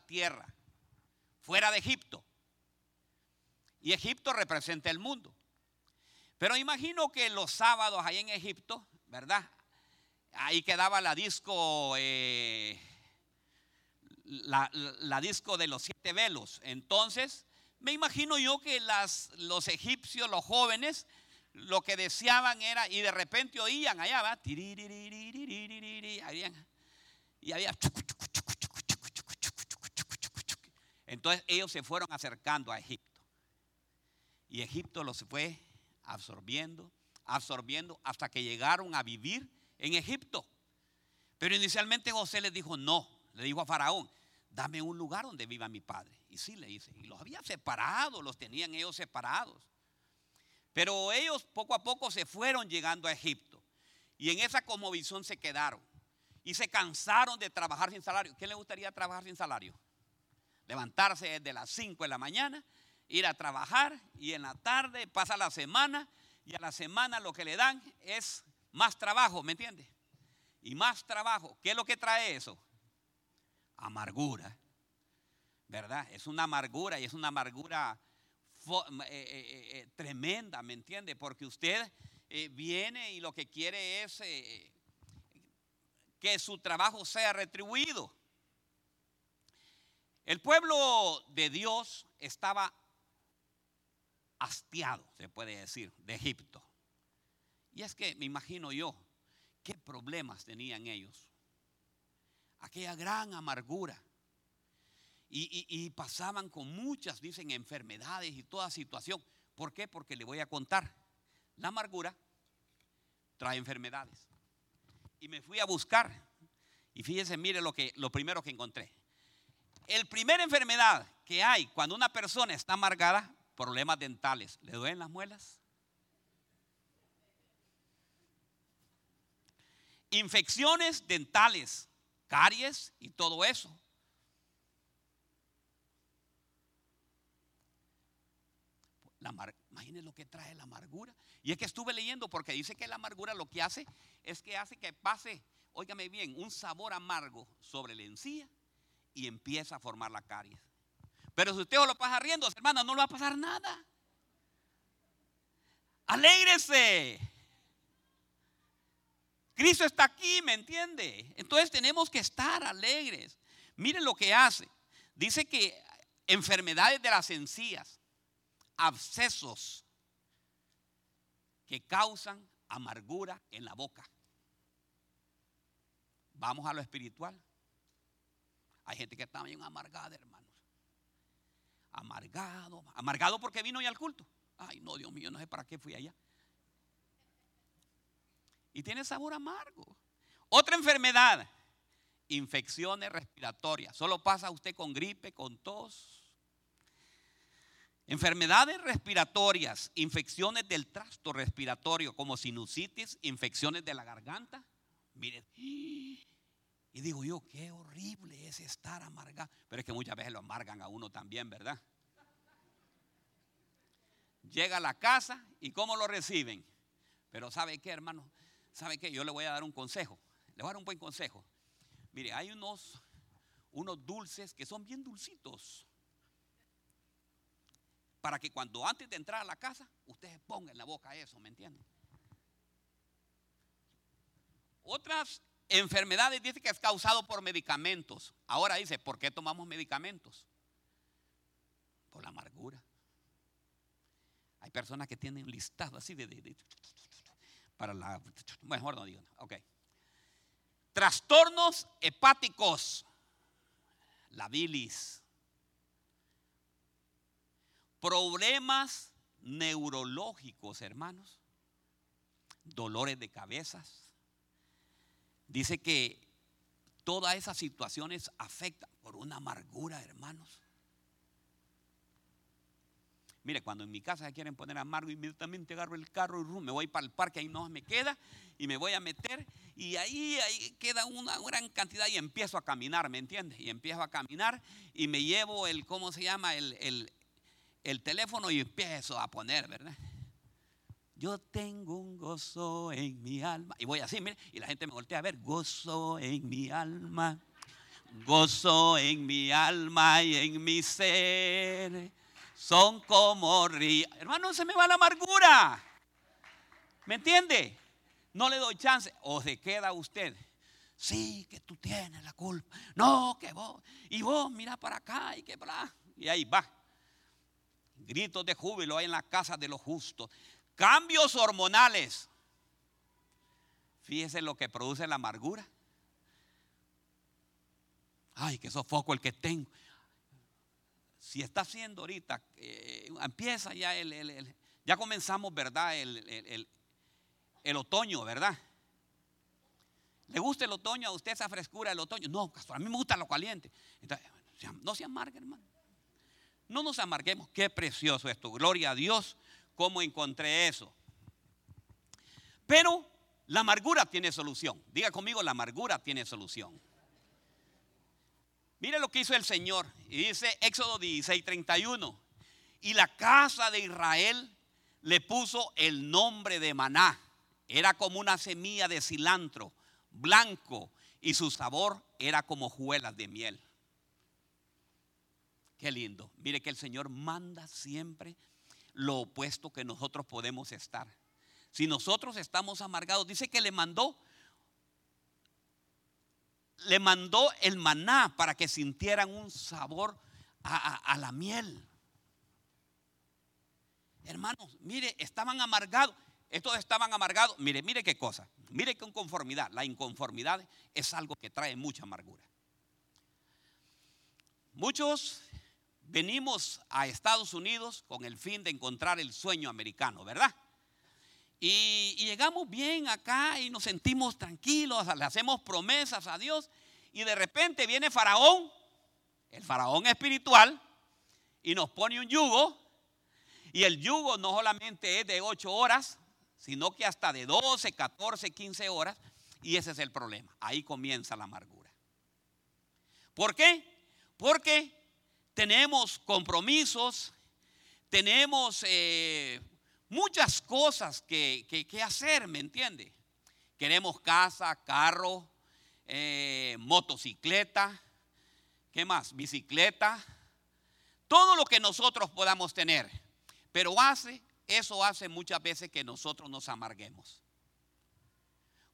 tierra, fuera de Egipto. Y Egipto representa el mundo. Pero imagino que los sábados ahí en Egipto, ¿verdad? Ahí quedaba la disco, eh, la, la, disco de los siete velos. Entonces, me imagino yo que las, los egipcios, los jóvenes, lo que deseaban era, y de repente oían allá, va, y había, entonces ellos se fueron acercando a Egipto. Y Egipto los fue absorbiendo, absorbiendo, hasta que llegaron a vivir en Egipto. Pero inicialmente José les dijo, no, le dijo a Faraón, dame un lugar donde viva mi padre. Y sí le dice, y los había separado, los tenían ellos separados. Pero ellos poco a poco se fueron llegando a Egipto. Y en esa visión se quedaron. Y se cansaron de trabajar sin salario. ¿Quién le gustaría trabajar sin salario? Levantarse desde las 5 de la mañana, ir a trabajar y en la tarde pasa la semana y a la semana lo que le dan es más trabajo, ¿me entiende? Y más trabajo. ¿Qué es lo que trae eso? Amargura. ¿Verdad? Es una amargura y es una amargura eh, eh, eh, tremenda, ¿me entiende? Porque usted viene y lo que quiere es que su trabajo sea retribuido. El pueblo de Dios estaba hastiado, se puede decir, de Egipto. Y es que me imagino yo qué problemas tenían ellos. Aquella gran amargura. Y, pasaban con muchas, dicen, enfermedades y toda situación. ¿Por qué? Porque le voy a contar. La amargura trae enfermedades. Y me fui a buscar. Y fíjense, mire lo, que, lo primero que encontré. El primera enfermedad que hay cuando una persona está amargada, problemas dentales. ¿Le duelen las muelas? Infecciones dentales, caries y todo eso. La Imagínense lo que trae la amargura. Y es que estuve leyendo porque dice que la amargura lo que hace es que hace que pase, óigame bien, un sabor amargo sobre la encía y empieza a formar la caries. Pero si usted lo pasa riendo, hermana, no le va a pasar nada. Alégrese. Cristo está aquí, ¿me entiende? Entonces tenemos que estar alegres. Miren lo que hace. Dice que enfermedades de las encías, abscesos que causan amargura en la boca. Vamos a lo espiritual. Hay gente que está bien amargada, hermanos. Amargado, amargado porque vino ya al culto. Ay, no, Dios mío, no sé para qué fui allá. Y tiene sabor amargo. Otra enfermedad, infecciones respiratorias. Solo pasa usted con gripe, con tos. Enfermedades respiratorias, infecciones del trasto respiratorio, como sinusitis, infecciones de la garganta. Miren, y digo yo, qué horrible es estar amargado. Pero es que muchas veces lo amargan a uno también, ¿verdad? Llega a la casa y cómo lo reciben. Pero ¿sabe qué, hermano? ¿Sabe qué? Yo le voy a dar un consejo. Le voy a dar un buen consejo. Mire, hay unos, unos dulces que son bien dulcitos. Para que cuando antes de entrar a la casa, usted se ponga en la boca eso, ¿me entiende? Otras Enfermedades dice que es causado por medicamentos. Ahora dice, ¿por qué tomamos medicamentos? Por la amargura. Hay personas que tienen listado así de, para la mejor no digo, ok. Trastornos hepáticos, la bilis, problemas neurológicos, hermanos, dolores de cabezas, Dice que todas esas situaciones afectan por una amargura, hermanos. Mire, cuando en mi casa se quieren poner amargo, inmediatamente agarro el carro y me voy para el parque, ahí no me queda, y me voy a meter, y ahí, ahí queda una gran cantidad y empiezo a caminar, ¿me entiendes? Y empiezo a caminar y me llevo el, ¿cómo se llama? El, el, el teléfono y empiezo a poner, ¿verdad? Yo tengo un gozo en mi alma. Y voy así, mire, y la gente me voltea a ver, gozo en mi alma. Gozo en mi alma y en mi ser. Son como ríos. Hermano, se me va la amargura. ¿Me entiende? No le doy chance. O se queda usted. Sí, que tú tienes la culpa. No, que vos. Y vos mira para acá y que bla. Y ahí va. Gritos de júbilo hay en la casa de los justos. Cambios hormonales. Fíjese lo que produce la amargura. Ay, qué sofoco el que tengo. Si está haciendo ahorita, eh, empieza ya el, ya comenzamos, ¿verdad? El, el, otoño, ¿verdad? ¿Le gusta el otoño a usted esa frescura del otoño? No, a mí me gusta lo caliente. no se amargue, hermano. No nos amarguemos. Qué precioso esto. Gloria a Dios. ¿Cómo encontré eso? Pero la amargura tiene solución. Diga conmigo, la amargura tiene solución. Mire lo que hizo el Señor. Y dice Éxodo 16, 31. Y la casa de Israel le puso el nombre de maná. Era como una semilla de cilantro blanco y su sabor era como juelas de miel. Qué lindo. Mire que el Señor manda siempre lo opuesto que nosotros podemos estar. Si nosotros estamos amargados, dice que le mandó le mandó el maná para que sintieran un sabor a, la miel. Hermanos, mire, estaban amargados. Estos estaban amargados. Mire, mire qué cosa. Mire qué inconformidad. La inconformidad es algo que trae mucha amargura. Muchos venimos a Estados Unidos con el fin de encontrar el sueño americano, ¿verdad? Y, llegamos bien acá y nos sentimos tranquilos, le hacemos promesas a Dios y de repente viene Faraón, el Faraón espiritual, y nos pone un yugo. Y el yugo no solamente es de 8 horas, sino que hasta de 12, 14, 15 horas. Y ese es el problema. Ahí comienza la amargura. ¿Por qué? Porque tenemos compromisos, tenemos eh, muchas cosas que, hacer, ¿me entiende? Queremos casa, carro, eh, motocicleta, ¿qué más? Bicicleta, todo lo que nosotros podamos tener. Pero hace, eso hace muchas veces que nosotros nos amarguemos.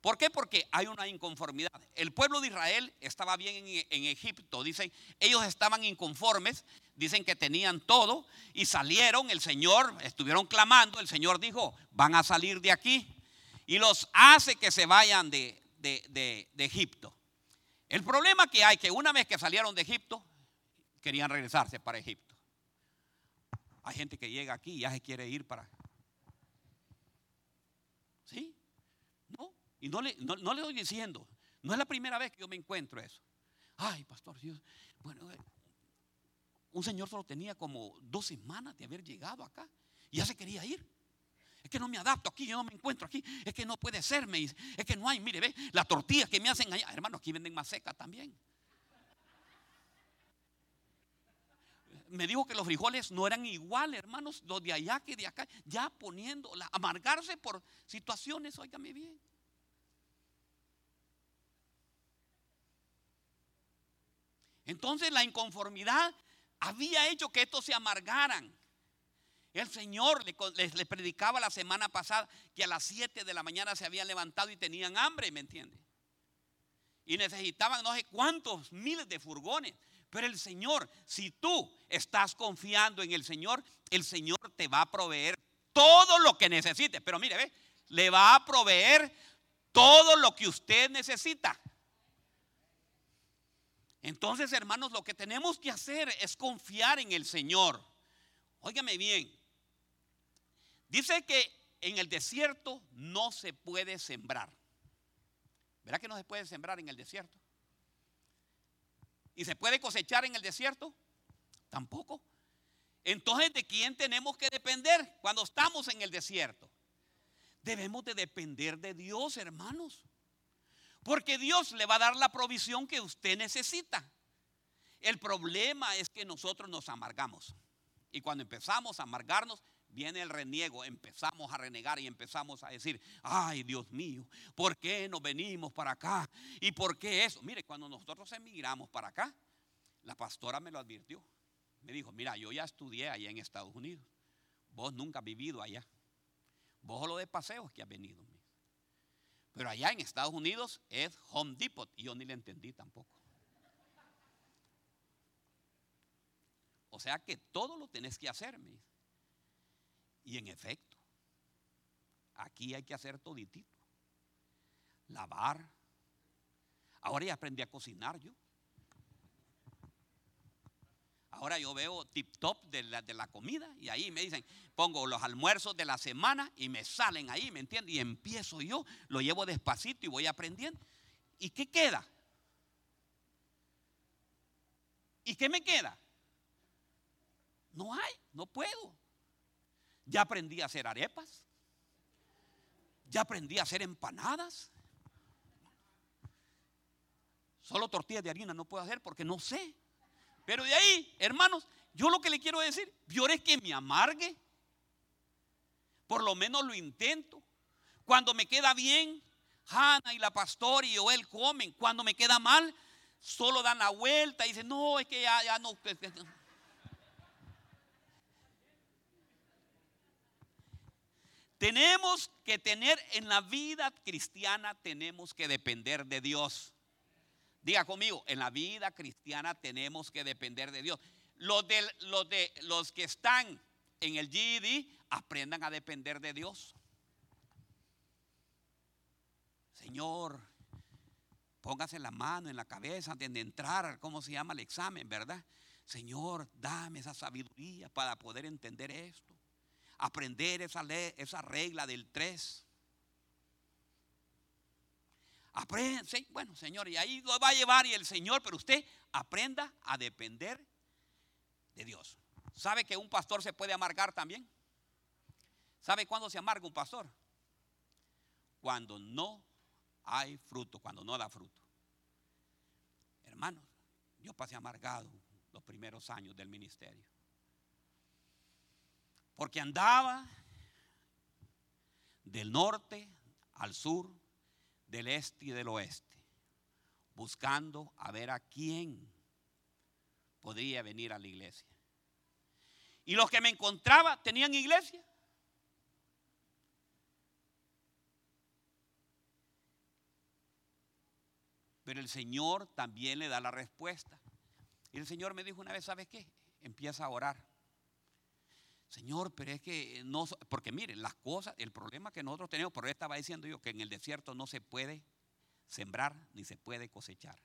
¿Por qué? Porque hay una inconformidad. El pueblo de Israel estaba bien en, Egipto. Dicen, ellos estaban inconformes, dicen que tenían todo y salieron. El Señor, estuvieron clamando. El Señor dijo, van a salir de aquí y los hace que se vayan de, de, de Egipto. El problema que hay que una vez que salieron de Egipto, querían regresarse para Egipto. Hay gente que llega aquí y ya se quiere ir para. ¿Sí? Y no le, no, le estoy diciendo, no es la primera vez que yo me encuentro eso. Ay, pastor, bueno, eh, un señor solo tenía como dos semanas de haber llegado acá y ya se quería ir. Es que no me adapto aquí, yo no me encuentro aquí. Es que no puede ser. Es que no hay, mire, ve, las tortillas que me hacen allá. Hermano, aquí venden más seca también. Me dijo que los frijoles no eran iguales, hermanos, los de allá que de acá. Ya poniendo, amargarse por situaciones, óigame bien. Entonces la inconformidad había hecho que estos se amargaran. El Señor les, predicaba la semana pasada que a las 7 de la mañana se habían levantado y tenían hambre, ¿me entiende? Y necesitaban no sé cuántos miles de furgones. Pero el Señor, si tú estás confiando en el Señor, el Señor te va a proveer todo lo que necesite. Pero mire, ve, le va a proveer todo lo que usted necesita. Entonces, hermanos, lo que tenemos que hacer es confiar en el Señor. Óigame bien. Dice que en el desierto no se puede sembrar. ¿Verdad que no se puede sembrar en el desierto? ¿Y se puede cosechar en el desierto? Tampoco. Entonces, ¿de quién tenemos que depender cuando estamos en el desierto? Debemos de depender de Dios, hermanos. Porque Dios le va a dar la provisión que usted necesita. El problema es que nosotros nos amargamos. Y cuando empezamos a amargarnos, viene el reniego, empezamos a renegar y empezamos a decir, ay Dios mío, ¿por qué nos venimos para acá? ¿Y por qué eso? Mire, cuando nosotros emigramos para acá, la pastora me lo advirtió. Me dijo, mira, yo ya estudié allá en Estados Unidos. Vos nunca has vivido allá. Vos lo de paseos que has venido. Pero allá en Estados Unidos es Home Depot. Y yo ni le entendí tampoco. O sea que todo lo tenés que hacer. Y en efecto, aquí hay que hacer toditito. Lavar. Ahora ya aprendí a cocinar yo. Ahora yo veo tip top de la, de la, comida y ahí me dicen, pongo los almuerzos de la semana y me salen ahí, ¿me entiendes? Y empiezo yo, lo llevo despacito y voy aprendiendo. ¿Y qué queda? ¿Y qué me queda? No hay, no puedo. Ya aprendí a hacer arepas. Ya aprendí a hacer empanadas. Solo tortillas de harina no puedo hacer porque no sé. Pero de ahí, hermanos, yo lo que le quiero decir, peor es que me amargue. Por lo menos lo intento. Cuando me queda bien, Hanna y la pastora y Joel comen. Cuando me queda mal, solo dan la vuelta y dicen, no, es que ya, ya no. Tenemos que tener en la vida cristiana, tenemos que depender de Dios. Diga conmigo, en la vida cristiana tenemos que depender de Dios. Los, los, de, los que están en el GED aprendan a depender de Dios. Señor, póngase la mano en la cabeza antes de entrar, ¿cómo se llama el examen, verdad? Señor, dame esa sabiduría para poder entender esto. Aprender esa, esa regla del 3 Aprende, bueno, Señor, y ahí lo va a llevar y el Señor, pero usted aprenda a depender de Dios. ¿Sabe que un pastor se puede amargar también? ¿Sabe cuándo se amarga un pastor? Cuando no hay fruto, cuando no da fruto. Hermanos, yo pasé amargado los primeros años del ministerio. Porque andaba del norte al sur del este y del oeste, buscando a ver a quién podría venir a la iglesia. Y los que me encontraba tenían iglesia. Pero el Señor también le da la respuesta. Y el Señor me dijo una vez, ¿sabes qué? Empieza a orar. Señor, pero es que no, porque miren, las cosas, el problema que nosotros tenemos, por eso estaba diciendo yo que en el desierto no se puede sembrar ni se puede cosechar.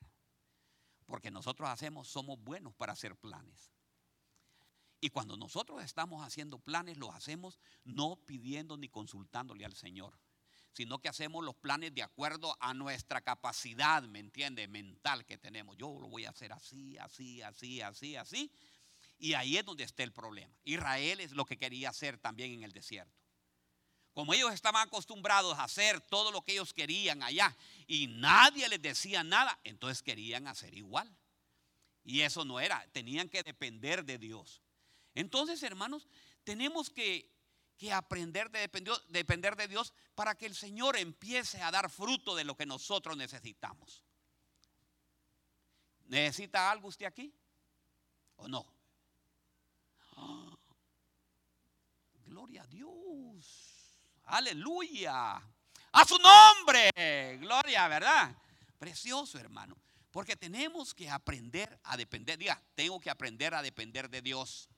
Porque nosotros hacemos, somos buenos para hacer planes. Y cuando nosotros estamos haciendo planes, los hacemos no pidiendo ni consultándole al Señor, sino que hacemos los planes de acuerdo a nuestra capacidad, ¿me entiende? Mental que tenemos. Yo lo voy a hacer así, así, así, así, así. Y ahí es donde está el problema. Israel es lo que quería hacer también en el desierto. Como ellos estaban acostumbrados a hacer todo lo que ellos querían allá y nadie les decía nada, entonces querían hacer igual. Y eso no era, tenían que depender de Dios. Entonces, hermanos, tenemos que, aprender de depender, depender de Dios para que el Señor empiece a dar fruto de lo que nosotros necesitamos. ¿Necesita algo usted aquí? ¿O no? Gloria a Dios. Aleluya. A su nombre. Gloria, ¿verdad? Precioso, hermano. Porque tenemos que aprender a depender. Diga, tengo que aprender a depender de Dios.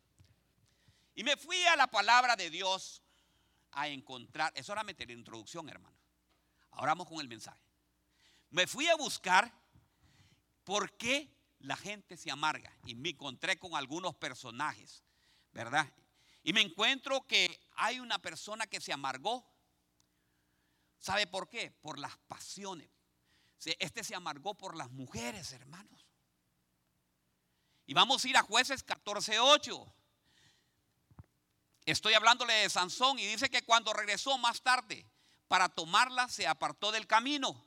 Y me fui a la palabra de Dios a encontrar. Es solamente la introducción, hermano. Ahora vamos con el mensaje. Me fui a buscar por qué la gente se amarga. Y me encontré con algunos personajes ¿verdad? Y me encuentro que hay una persona que se amargó. ¿Sabe por qué? Por las pasiones. Este se amargó por las mujeres, hermanos. Y vamos a ir a jueces 14.8. Estoy hablándole de Sansón y dice que cuando regresó más tarde para tomarla se apartó del camino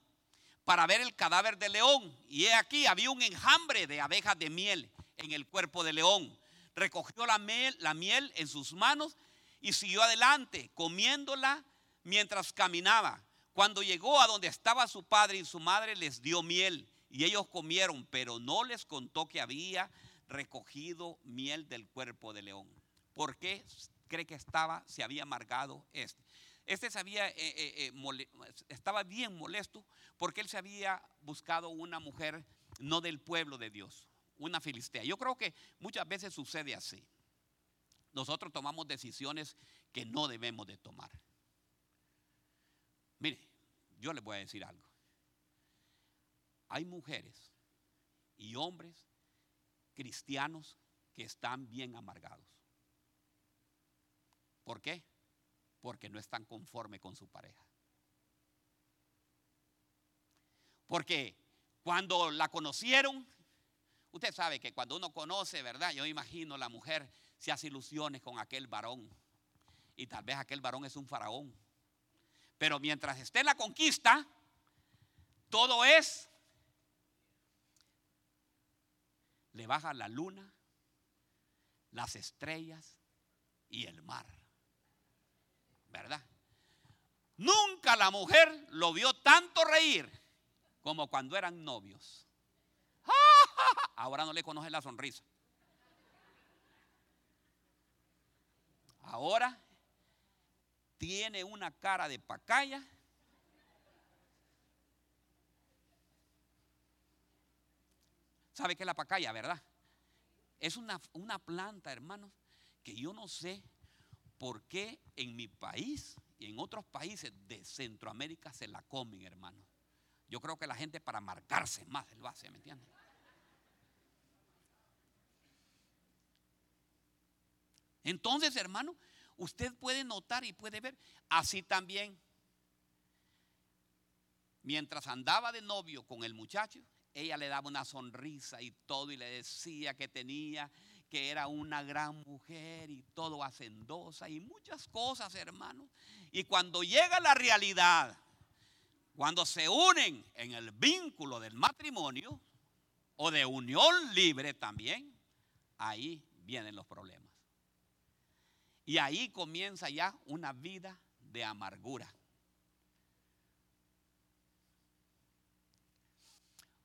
para ver el cadáver de león. Y he aquí, había un enjambre de abejas de miel en el cuerpo de león recogió la miel, la miel en sus manos y siguió adelante, comiéndola mientras caminaba. Cuando llegó a donde estaba su padre y su madre, les dio miel y ellos comieron, pero no les contó que había recogido miel del cuerpo de león. ¿Por qué cree que estaba, se había amargado este? Este se había, eh, eh, eh, estaba bien molesto porque él se había buscado una mujer no del pueblo de Dios, una filistea. Yo creo que muchas veces sucede así. Nosotros tomamos decisiones que no debemos de tomar. Mire, yo les voy a decir algo. Hay mujeres y hombres cristianos que están bien amargados. ¿Por qué? Porque no están conforme con su pareja. Porque cuando la conocieron, usted sabe que cuando uno conoce, ¿verdad? Yo imagino la mujer se hace ilusiones con aquel varón. Y tal vez aquel varón es un faraón. Pero mientras esté en la conquista, todo es le baja la luna, las estrellas y el mar. ¿Verdad? Nunca la mujer lo vio tanto reír como cuando eran novios. Ahora no le conoce la sonrisa. Ahora tiene una cara de pacaya ¿Sabe qué es la pacaya, verdad? Es una, una planta, hermanos, que yo no sé por qué en mi país y en otros países de Centroamérica se la comen, hermanos. Yo creo que la gente para marcarse más el base, ¿me entienden? Entonces, hermano, usted puede notar y puede ver, así también, mientras andaba de novio con el muchacho, ella le daba una sonrisa y todo y le decía que tenía, que era una gran mujer y todo hacendosa y muchas cosas, hermanos. Y cuando llega la realidad, cuando se unen en el vínculo del matrimonio o de unión libre también, ahí vienen los problemas. Y ahí comienza ya una vida de amargura.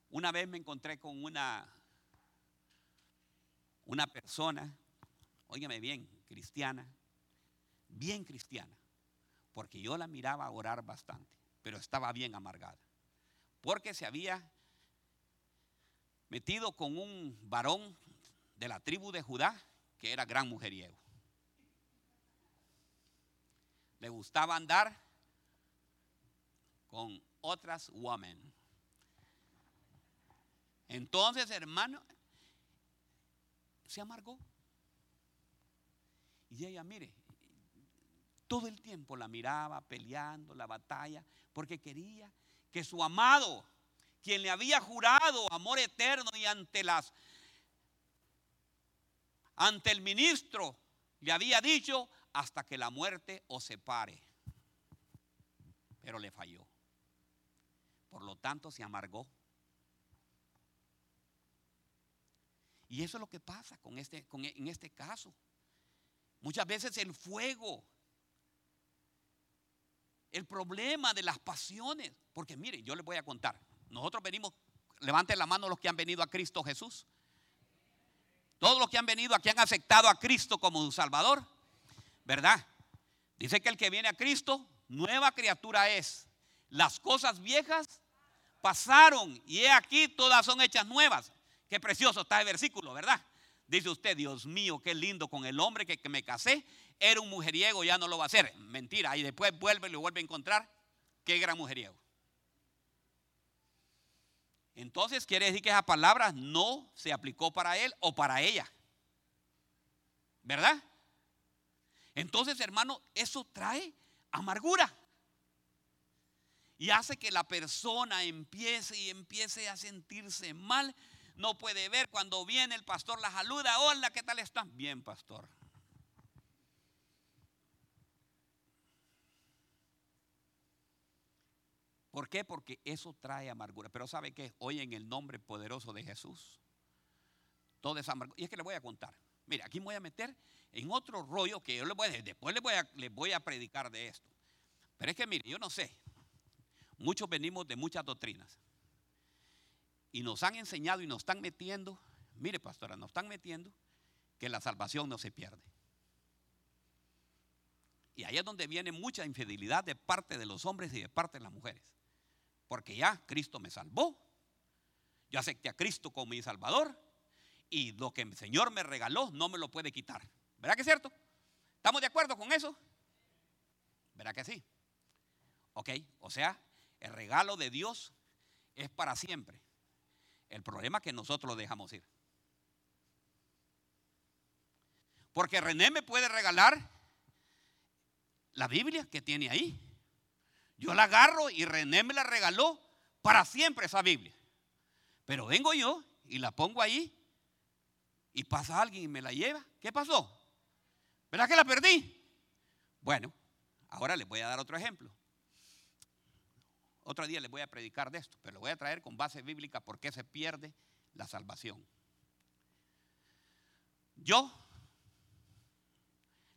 Una vez me encontré con una, una persona, óigame bien, cristiana, bien cristiana, porque yo la miraba orar bastante, pero estaba bien amargada, porque se había metido con un varón de la tribu de Judá que era gran mujeriego. Le gustaba andar con otras women. Entonces, hermano, se amargó. Y ella, mire, todo el tiempo la miraba peleando la batalla porque quería que su amado, quien le había jurado amor eterno y ante las ante el ministro le había dicho hasta que la muerte os separe. Pero le falló. Por lo tanto se amargó. Y eso es lo que pasa con este, con, en este caso. Muchas veces el fuego, el problema de las pasiones. Porque mire, yo les voy a contar. Nosotros venimos, levanten la mano los que han venido a Cristo Jesús. Todos los que han venido aquí han aceptado a Cristo como su Salvador. ¿Verdad? Dice que el que viene a Cristo, nueva criatura es. Las cosas viejas pasaron y he aquí todas son hechas nuevas. Qué precioso está el versículo, ¿verdad? Dice usted, Dios mío, qué lindo con el hombre que, me casé. Era un mujeriego, ya no lo va a hacer. Mentira, y después vuelve y lo vuelve a encontrar. Qué gran mujeriego. Entonces quiere decir que esa palabra no se aplicó para él o para ella. ¿Verdad? Entonces, hermano, eso trae amargura. Y hace que la persona empiece y empiece a sentirse mal no puede ver cuando viene el pastor la saluda. Hola, ¿qué tal están? Bien, pastor. ¿Por qué? Porque eso trae amargura. Pero ¿sabe qué? Hoy en el nombre poderoso de Jesús, toda esa amargura. Y es que le voy a contar. Mire, aquí me voy a meter en otro rollo que yo les voy a, después les voy a, les voy a predicar de esto. Pero es que mire, yo no sé. Muchos venimos de muchas doctrinas. Y nos han enseñado y nos están metiendo, mire pastora, nos están metiendo que la salvación no se pierde. Y ahí es donde viene mucha infidelidad de parte de los hombres y de parte de las mujeres. Porque ya Cristo me salvó. Yo acepté a Cristo como mi Salvador. Y lo que el Señor me regaló no me lo puede quitar. ¿Verdad que es cierto? ¿Estamos de acuerdo con eso? ¿Verdad que sí? Ok, o sea, el regalo de Dios es para siempre. El problema es que nosotros lo dejamos ir. Porque René me puede regalar la Biblia que tiene ahí. Yo la agarro y René me la regaló para siempre esa Biblia. Pero vengo yo y la pongo ahí y pasa alguien y me la lleva. ¿Qué pasó? ¿Verdad que la perdí? Bueno, ahora les voy a dar otro ejemplo. Otro día les voy a predicar de esto, pero lo voy a traer con base bíblica por qué se pierde la salvación. Yo,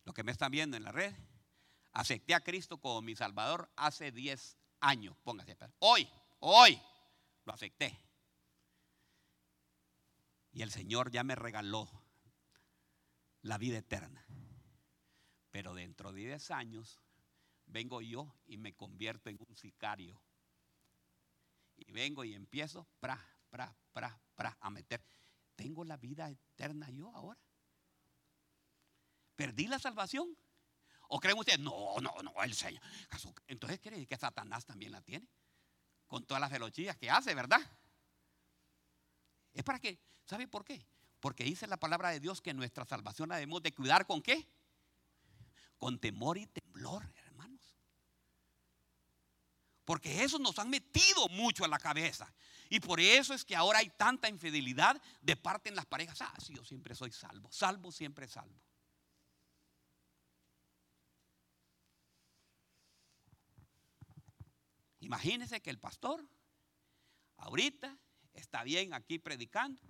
lo que me están viendo en la red, acepté a Cristo como mi Salvador hace 10 años. Póngase, hoy, hoy lo acepté. Y el Señor ya me regaló la vida eterna. Pero dentro de 10 años vengo yo y me convierto en un sicario. Y vengo y empiezo, pra, pra, pra, pra, a meter. ¿Tengo la vida eterna yo ahora? ¿Perdí la salvación? ¿O creen ustedes? No, no, no, el Señor. Entonces quiere decir que Satanás también la tiene. Con todas las velocidades que hace, ¿verdad? Es para que, ¿sabe por qué? Porque dice la palabra de Dios que nuestra salvación la debemos de cuidar con qué? Con temor y temblor, hermanos. Porque eso nos han metido mucho a la cabeza. Y por eso es que ahora hay tanta infidelidad de parte en las parejas. Ah, sí, yo siempre soy salvo. Salvo, siempre salvo. Imagínense que el pastor ahorita está bien aquí predicando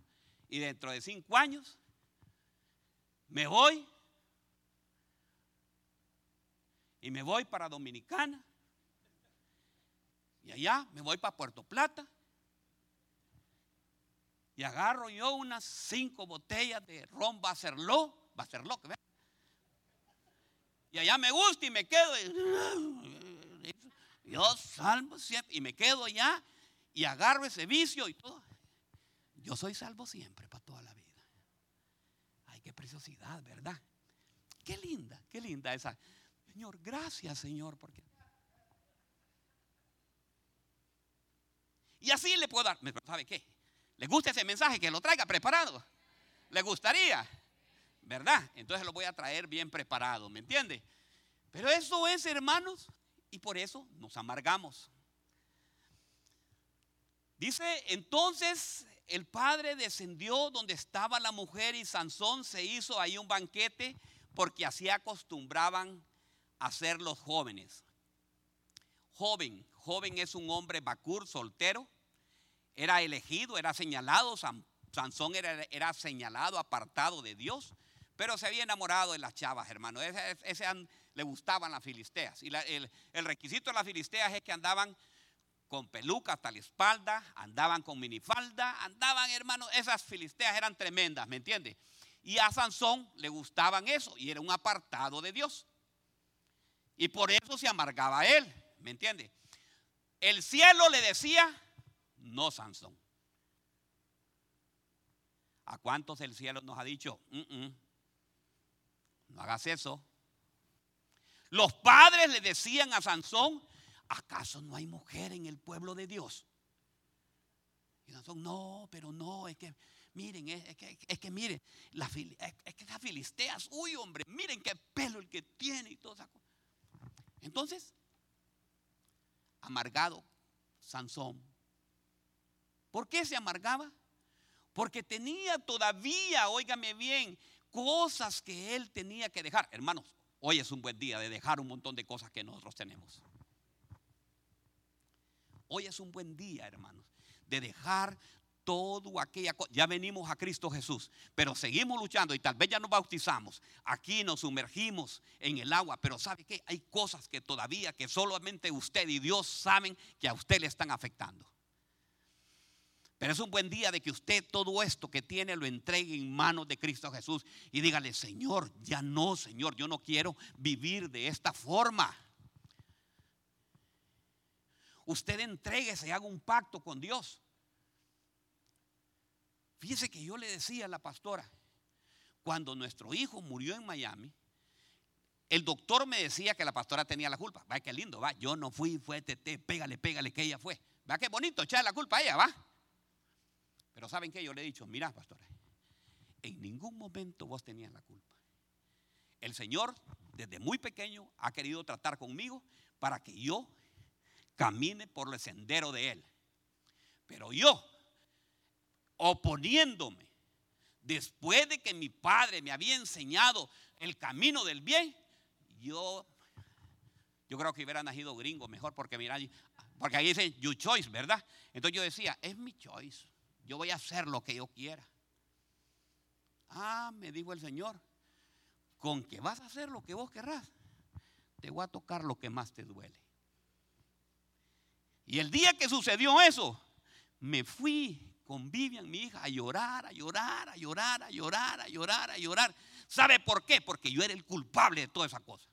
y dentro de cinco años me voy y me voy para Dominicana y allá me voy para Puerto Plata y agarro yo unas cinco botellas de ron Bacerló, Bacerló, y allá me gusta y me quedo yo salvo siempre y me quedo allá y agarro ese vicio y todo. Yo soy salvo siempre para toda la vida. Ay, qué preciosidad, ¿verdad? Qué linda, qué linda esa. Señor, gracias, Señor, porque. Y así le puedo dar. ¿Sabe qué? ¿Le gusta ese mensaje? Que lo traiga preparado. ¿Le gustaría? ¿Verdad? Entonces lo voy a traer bien preparado, ¿me entiende? Pero eso es, hermanos, y por eso nos amargamos. Dice, entonces el padre descendió donde estaba la mujer y Sansón se hizo ahí un banquete porque así acostumbraban hacer los jóvenes. Joven, joven es un hombre bacur, soltero, era elegido, era señalado, Sansón era, señalado, apartado de Dios, pero se había enamorado de las chavas, hermano. Ese, le gustaban las filisteas. Y el, el, requisito de las filisteas es que andaban con peluca hasta la espalda, andaban con minifalda, andaban, hermano, esas filisteas eran tremendas, ¿me entiende? Y a Sansón le gustaban eso y era un apartado de Dios. Y por eso se amargaba él, ¿me entiende? El cielo le decía, no Sansón. ¿A cuántos el cielo nos ha dicho? no hagas eso. Los padres le decían a Sansón, ¿acaso no hay mujer en el pueblo de Dios? Y Sansón, no, pero no, es que, miren, es, que, es que miren, la, es, que las filisteas, uy hombre, miren qué pelo el que tiene y todo eso. Entonces, amargado Sansón. ¿Por qué se amargaba? Porque tenía todavía, óigame bien, cosas que él tenía que dejar. Hermanos, Hoy es un buen día de dejar un montón de cosas que nosotros tenemos. Hoy es un buen día, hermanos, de dejar todo aquella. Ya venimos a Cristo Jesús, pero seguimos luchando y tal vez ya nos bautizamos. Aquí nos sumergimos en el agua, pero ¿sabe qué? Hay cosas que todavía que solamente usted y Dios saben que a usted le están afectando. Pero es un buen día de que usted todo esto que tiene lo entregue en manos de Cristo Jesús y dígale, Señor, ya no, Señor, yo no quiero vivir de esta forma. Usted entregue y haga un pacto con Dios. Fíjese que yo le decía a la pastora, cuando nuestro hijo murió en Miami, el doctor me decía que la pastora tenía la culpa. Va, qué lindo, va. Yo no fui, fue tete, pégale, pégale, que ella fue. Va, qué bonito, echarle la culpa a ella, va. Pero ¿saben qué? Yo le he dicho, mira, pastora, en ningún momento vos tenías la culpa. El Señor, desde muy pequeño, ha querido tratar conmigo para que yo camine por el sendero de Él. Pero yo, oponiéndome, después de que mi padre me había enseñado el camino del bien, yo, yo creo que hubiera nacido gringo mejor porque mira, porque ahí dice you choice, ¿verdad? Entonces yo decía, es mi choice. Yo voy a hacer lo que yo quiera. Ah, me dijo el Señor, con que vas a hacer lo que vos querrás, te voy a tocar lo que más te duele. Y el día que sucedió eso, me fui con Vivian, mi hija, a llorar, a llorar, a llorar, a llorar, a llorar, a llorar. ¿Sabe por qué? Porque yo era el culpable de toda esa cosa.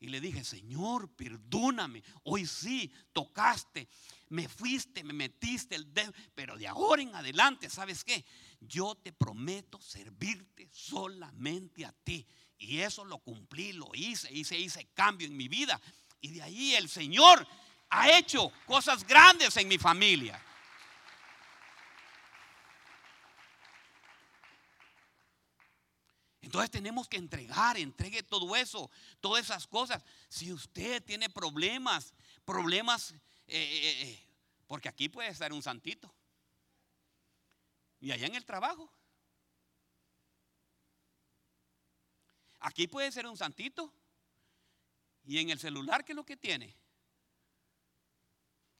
Y le dije, Señor, perdóname. Hoy sí, tocaste, me fuiste, me metiste el dedo. Pero de ahora en adelante, ¿sabes qué? Yo te prometo servirte solamente a ti. Y eso lo cumplí, lo hice, hice, hice cambio en mi vida. Y de ahí el Señor ha hecho cosas grandes en mi familia. Entonces tenemos que entregar, entregue todo eso, todas esas cosas. Si usted tiene problemas, problemas, eh, eh, eh, porque aquí puede estar un santito. Y allá en el trabajo. Aquí puede ser un santito. Y en el celular, ¿qué es lo que tiene?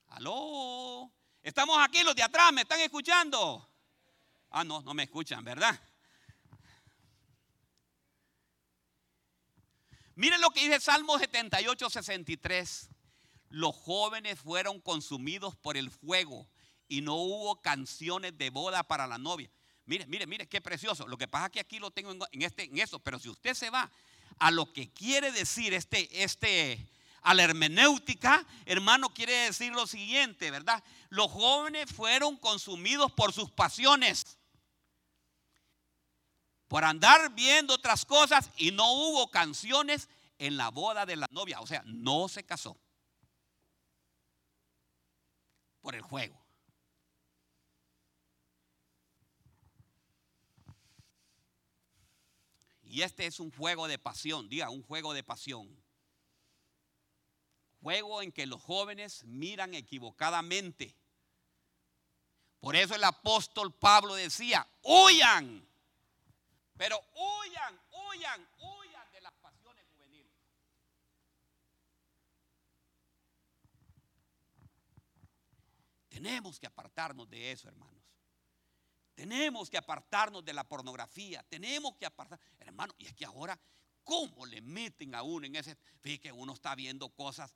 Aló. Estamos aquí, los de atrás, ¿me están escuchando? Ah, no, no me escuchan, ¿verdad? Miren lo que dice Salmo 78, 63. Los jóvenes fueron consumidos por el fuego y no hubo canciones de boda para la novia. Mire, mire, mire, qué precioso. Lo que pasa es que aquí lo tengo en, este, en eso, pero si usted se va a lo que quiere decir este, este, a la hermenéutica, hermano, quiere decir lo siguiente, ¿verdad? Los jóvenes fueron consumidos por sus pasiones por andar viendo otras cosas y no hubo canciones en la boda de la novia. O sea, no se casó por el juego. Y este es un juego de pasión, diga, un juego de pasión. Juego en que los jóvenes miran equivocadamente. Por eso el apóstol Pablo decía, huyan pero huyan, huyan, huyan de las pasiones juveniles. Tenemos que apartarnos de eso, hermanos. Tenemos que apartarnos de la pornografía. Tenemos que apartar, hermano. Y es que ahora, ¿cómo le meten a uno en ese? Fíjate que uno está viendo cosas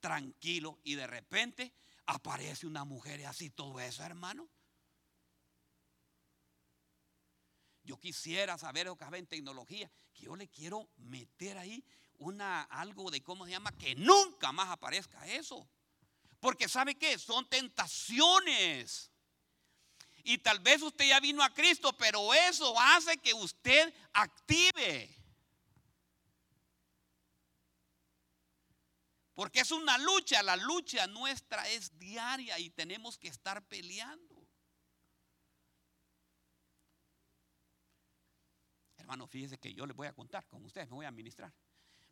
tranquilo y de repente aparece una mujer y así todo eso, hermano. Yo quisiera saber lo que en tecnología, que yo le quiero meter ahí una algo de cómo se llama, que nunca más aparezca eso. Porque sabe qué, son tentaciones. Y tal vez usted ya vino a Cristo, pero eso hace que usted active. Porque es una lucha, la lucha nuestra es diaria y tenemos que estar peleando. Hermano, fíjese que yo le voy a contar con ustedes, me voy a administrar.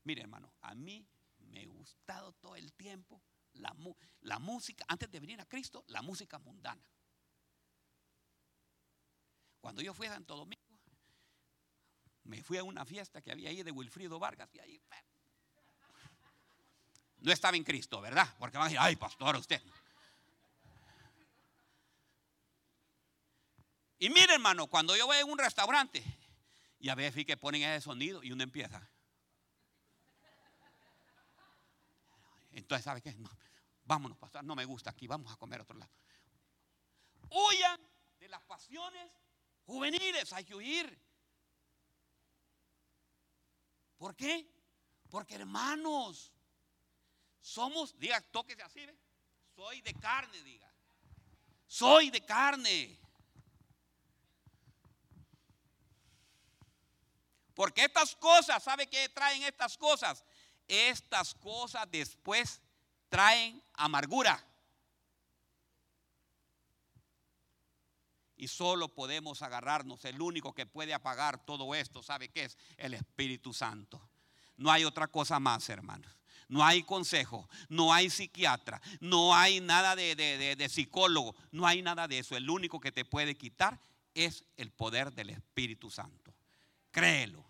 Mire, hermano, a mí me ha gustado todo el tiempo la, la música, antes de venir a Cristo, la música mundana. Cuando yo fui a Santo Domingo, me fui a una fiesta que había ahí de Wilfrido Vargas y ahí no estaba en Cristo, ¿verdad? Porque van a decir, ay, pastor, usted. Y mire, hermano, cuando yo voy a un restaurante y a veces que ponen ese sonido y uno empieza. Entonces, ¿sabe qué? vámonos, pastor, no me gusta aquí, vamos a comer a otro lado. Huyan de las pasiones juveniles, hay que huir. ¿Por qué? Porque hermanos, somos, diga, tóquese así, ¿ve? Soy de carne, diga. Soy de carne. Porque estas cosas, ¿sabe qué traen estas cosas? Estas cosas después traen amargura. Y solo podemos agarrarnos, el único que puede apagar todo esto, ¿sabe qué es? El Espíritu Santo. No hay otra cosa más, hermanos. No hay consejo, no hay psiquiatra, no hay nada de, de, psicólogo, no hay nada de eso. El único que te puede quitar es el poder del Espíritu Santo. Créelo,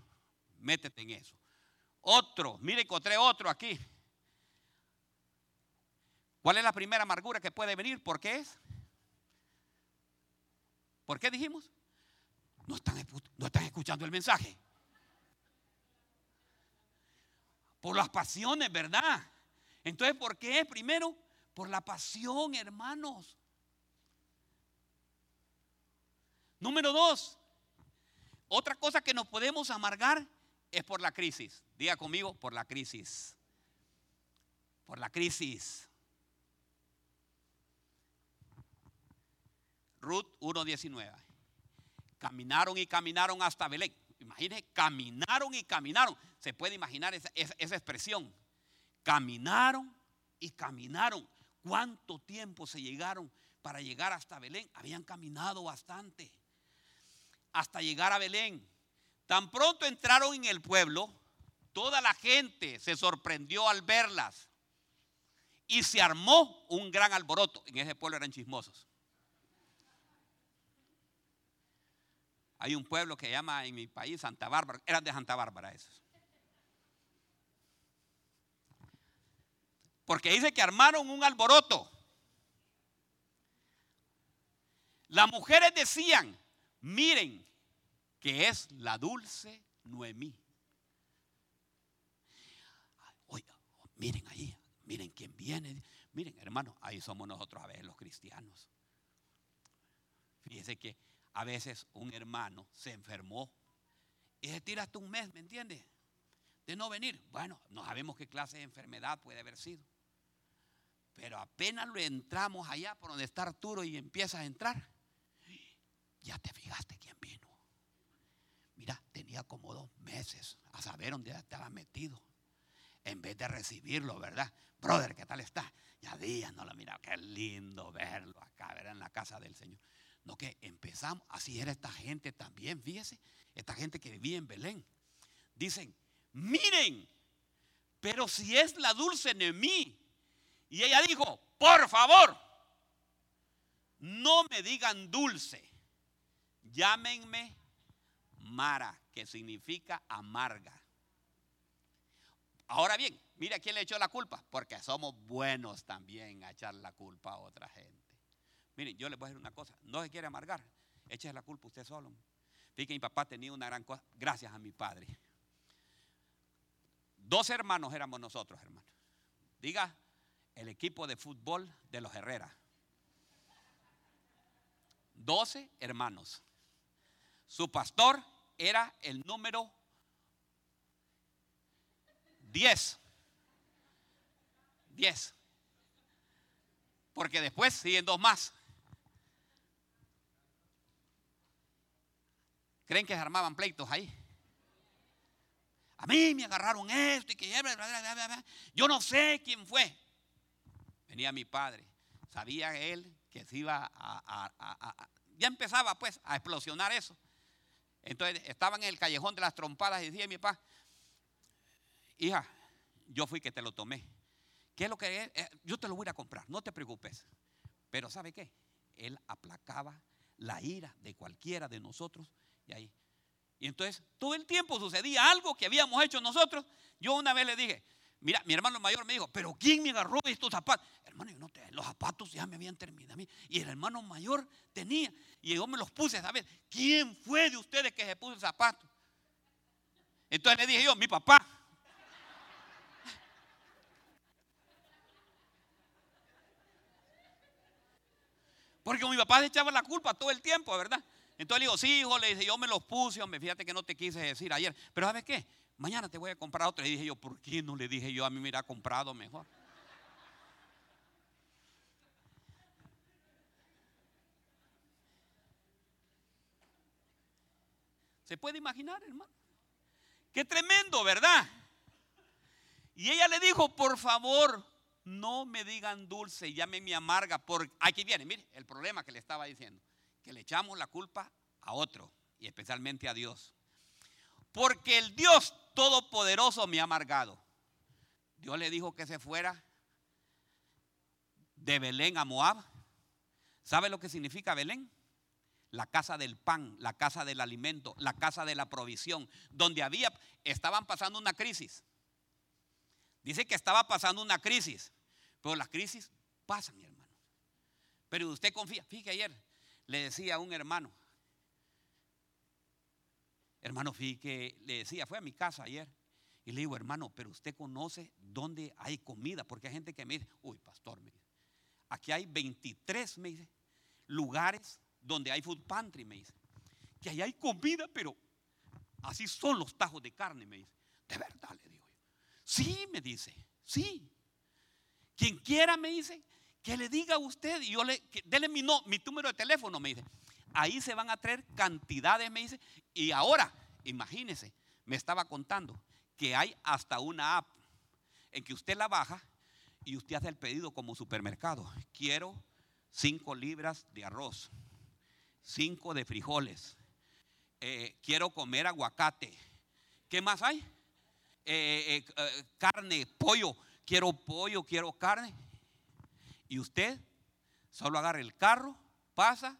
métete en eso. Otro, mire, encontré otro aquí. ¿Cuál es la primera amargura que puede venir? ¿Por qué es? ¿Por qué dijimos? No están, no están escuchando el mensaje. Por las pasiones, ¿verdad? Entonces, ¿por qué? Primero, por la pasión, hermanos. Número dos, otra cosa que nos podemos amargar es por la crisis. Diga conmigo, por la crisis. Por la crisis. Ruth 1.19. Caminaron y caminaron hasta Belén. Imagínense, caminaron y caminaron. Se puede imaginar esa, expresión. Caminaron y caminaron. ¿Cuánto tiempo se llegaron para llegar hasta Belén? Habían caminado bastante. Hasta llegar a Belén. Tan pronto entraron en el pueblo, toda la gente se sorprendió al verlas. Y se armó un gran alboroto. En ese pueblo eran chismosos. Hay un pueblo que llama en mi país Santa Bárbara. Eran de Santa Bárbara esos. Porque dice que armaron un alboroto. Las mujeres decían, miren que es la dulce Noemí. Oiga, miren ahí, miren quién viene. Miren, hermano, ahí somos nosotros a ver los cristianos. Fíjese que a veces un hermano se enfermó y se tira hasta un mes, ¿me entiende? De no venir. Bueno, no sabemos qué clase de enfermedad puede haber sido. Pero apenas lo entramos allá por donde está Arturo y empieza a entrar, ya te fijaste quién vino. Mira, tenía como dos meses a saber dónde estaba metido. En vez de recibirlo, ¿verdad? Brother, ¿qué tal está? Ya días no lo mira, qué lindo verlo acá, ¿verdad? En la casa del Señor. No, que empezamos, así era esta gente también, fíjese, esta gente que vivía en Belén. Dicen, miren, pero si es la dulce Nemí. Y ella dijo, por favor, no me digan dulce, llámenme Mara, que significa amarga. Ahora bien, mira quién le echó la culpa, porque somos buenos también a echar la culpa a otra gente. Miren, yo les voy a decir una cosa, no se quiere amargar, eche la culpa usted solo. Fíjate que mi papá tenía una gran cosa, gracias a mi padre. Dos hermanos éramos nosotros, hermanos. Diga, el equipo de fútbol de los Herrera. Doce hermanos. Su pastor era el número diez. Diez. Porque después siguen dos más. ¿Creen que se armaban pleitos ahí? A mí me agarraron esto y que yo no sé quién fue. Venía mi padre, sabía él que se iba a, ya empezaba pues a explosionar eso. Entonces estaba en el callejón de las trompadas y decía mi papá, hija, yo fui que te lo tomé. ¿Qué es lo que? Eh, yo te lo voy a comprar, no te preocupes. Pero ¿sabe qué? Él aplacaba la ira de cualquiera de nosotros y ahí. Y entonces todo el tiempo sucedía algo que habíamos hecho nosotros. Yo una vez le dije, Mira, mi hermano mayor me dijo, pero ¿quién me agarró estos zapatos? Hermano, yo no te, los zapatos ya me habían terminado a mí. Y el hermano mayor tenía. Y yo me los puse, ¿sabes? ¿Quién fue de ustedes que se puso el zapato? Entonces le dije yo, mi papá. Porque mi papá se echaba la culpa todo el tiempo, ¿verdad? Entonces le digo, sí, hijo, le dije, yo me los puse, hombre, fíjate que no te quise decir ayer. Pero ¿sabes qué? Mañana te voy a comprar otro. Y dije yo, ¿por qué no le dije yo a mí me hubiera comprado mejor? ¿Se puede imaginar, hermano? Qué tremendo, ¿verdad? Y ella le dijo, por favor, no me digan dulce, llámeme amarga, porque aquí viene, mire, el problema que le estaba diciendo, que le echamos la culpa a otro, y especialmente a Dios. Porque el Dios Todopoderoso me ha amargado. Dios le dijo que se fuera de Belén a Moab. ¿Sabe lo que significa Belén? La casa del pan, la casa del alimento, la casa de la provisión, donde había, estaban pasando una crisis. Dice que estaba pasando una crisis, pero las crisis pasan, hermano. Pero usted confía, fíjate ayer, le decía a un hermano, Hermano, fíjate que le decía, fue a mi casa ayer. Y le digo, hermano, pero usted conoce dónde hay comida. Porque hay gente que me dice, uy, pastor, me dice, aquí hay 23, me dice, lugares donde hay food pantry, me dice. Que ahí hay comida, pero así son los tajos de carne, me dice. De verdad, le digo yo. Sí, me dice, sí. Quien quiera, me dice, que le diga a usted, y yo le, no, mi número de teléfono, me dice ahí se van a traer cantidades, me dice. Y ahora, imagínese, me estaba contando que hay hasta una app en que usted la baja y usted hace el pedido como supermercado. Quiero cinco libras de arroz, cinco de frijoles, eh, quiero comer aguacate. ¿Qué más hay? Eh, eh, carne, pollo, quiero pollo, quiero carne. Y usted solo agarra el carro, pasa,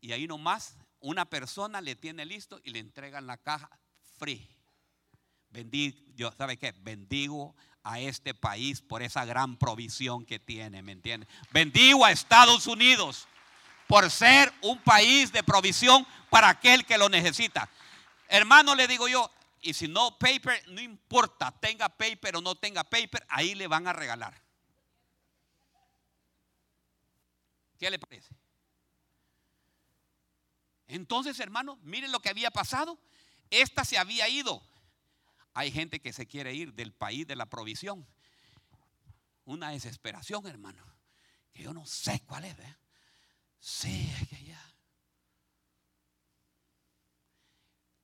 y ahí nomás una persona le tiene listo y le entregan la caja free. Bendigo, yo, ¿sabe qué? Bendigo a este país por esa gran provisión que tiene, ¿me entiende? Bendigo a Estados Unidos por ser un país de provisión para aquel que lo necesita. Hermano, le digo yo, y si no paper, no importa, tenga paper o no tenga paper, ahí le van a regalar. ¿Qué le parece? Entonces, hermano, miren lo que había pasado. Esta se había ido. Hay gente que se quiere ir del país de la provisión. Una desesperación, hermano. Que yo no sé cuál es. ¿eh? Sí, es que allá.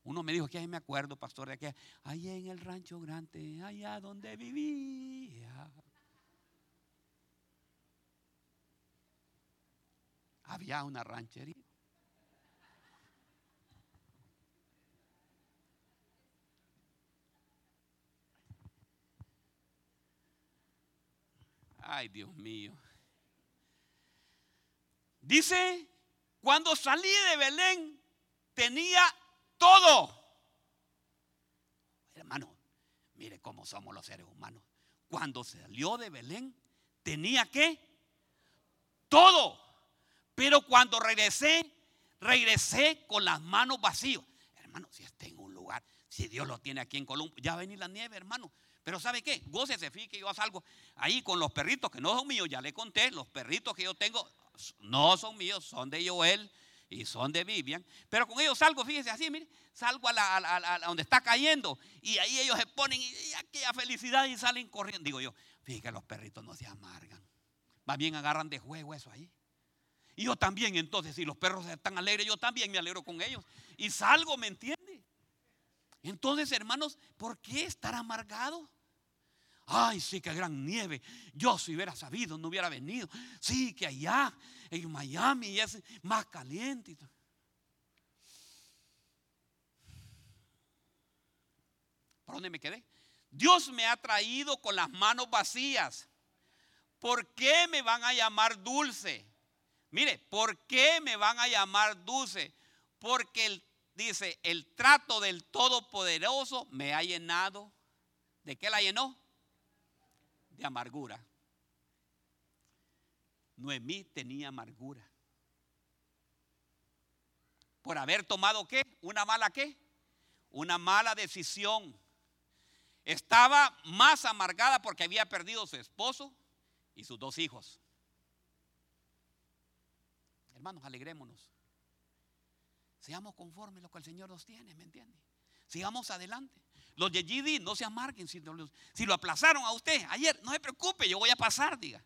Uno me dijo que ahí me acuerdo, pastor, de que allá en el rancho grande, allá donde vivía. Había una ranchería. Ay, Dios mío. Dice, cuando salí de Belén tenía todo. Hermano, mire cómo somos los seres humanos. Cuando salió de Belén tenía que todo. Pero cuando regresé, regresé con las manos vacías. Hermano, si está en un lugar, si Dios lo tiene aquí en Colombia, ya venir la nieve, hermano. Pero ¿sabe qué? Gócese, fíjate que yo salgo ahí con los perritos que no son míos, ya le conté, los perritos que yo tengo no son míos, son de Joel y son de Vivian. Pero con ellos salgo, fíjese así, mire, salgo a, la, donde está cayendo y ahí ellos se ponen y, aquella felicidad y salen corriendo. Digo yo, fíjate que los perritos no se amargan, más bien agarran de juego eso ahí. Y yo también, entonces, si los perros están alegres, yo también me alegro con ellos. Y salgo, ¿me entiende? Entonces, hermanos, ¿por qué estar amargado? Ay, sí, qué gran nieve. Yo si hubiera sabido, no hubiera venido. Sí, que allá en Miami es más caliente. ¿Por dónde me quedé? Dios me ha traído con las manos vacías. ¿Por qué me van a llamar dulce? Mire, ¿por qué me van a llamar dulce? Porque el, dice, el trato del Todopoderoso me ha llenado. ¿De qué la llenó? De amargura. Noemí tenía amargura. Por haber tomado qué? Una mala qué? Una mala decisión. Estaba más amargada porque había perdido su esposo y sus dos hijos. Hermanos, alegrémonos. Seamos conformes a lo que el Señor nos tiene, ¿me entiende? Sigamos adelante. Los de GD no se amarguen si, si lo aplazaron a usted ayer. No se preocupe, yo voy a pasar, diga.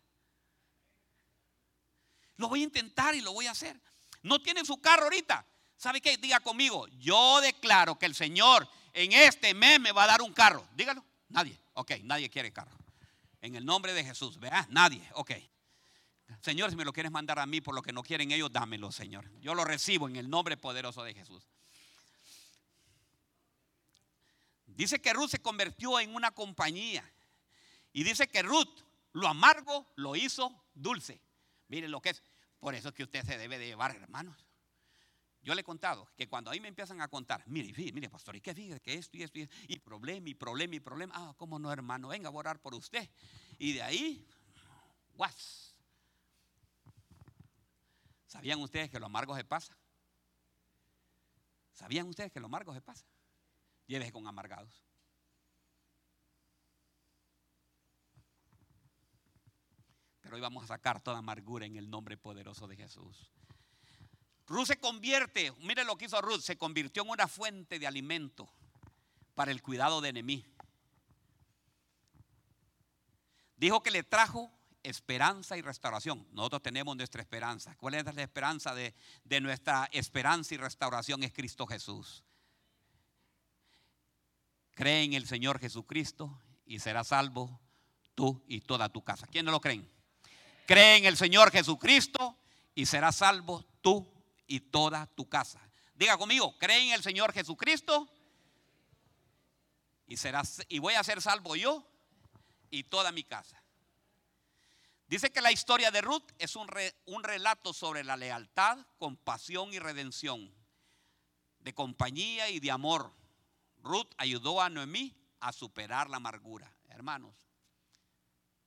Lo voy a intentar y lo voy a hacer. No tiene su carro ahorita. ¿Sabe qué? Diga conmigo, yo declaro que el Señor en este mes me va a dar un carro. Dígalo. Nadie. Ok, nadie quiere carro. En el nombre de Jesús, ¿verdad? Nadie. Ok. Señor, si me lo quieres mandar a mí por lo que no quieren ellos, dámelo, Señor. Yo lo recibo en el nombre poderoso de Jesús. Dice que Ruth se convirtió en una compañía. Y dice que Ruth lo amargo lo hizo dulce. Miren lo que es. Por eso es que usted se debe de llevar, hermanos. Yo le he contado que cuando ahí me empiezan a contar, mire, mire, pastor, ¿y qué fíjese que esto y esto y, y problema y problema y problema? Ah, ¿cómo no, hermano? Venga a orar por usted. Y de ahí, guas. ¿Sabían ustedes que lo amargo se pasa? ¿Sabían ustedes que lo amargo se pasa? Llévese con amargados. Pero hoy vamos a sacar toda amargura en el nombre poderoso de Jesús. Ruth se convierte, mire lo que hizo Ruth, se convirtió en una fuente de alimento para el cuidado de Enemí. Dijo que le trajo esperanza y restauración. Nosotros tenemos nuestra esperanza. ¿Cuál es la esperanza de, de nuestra esperanza y restauración? Es Cristo Jesús. Cree en el Señor Jesucristo y serás salvo tú y toda tu casa. ¿Quiénes lo creen? Cree en el Señor Jesucristo y serás salvo tú y toda tu casa. Diga conmigo, cree en el Señor Jesucristo y serás y voy a ser salvo yo y toda mi casa. Dice que la historia de Ruth es un, un relato sobre la lealtad, compasión y redención, de compañía y de amor. Ruth ayudó a Noemí a superar la amargura. Hermanos,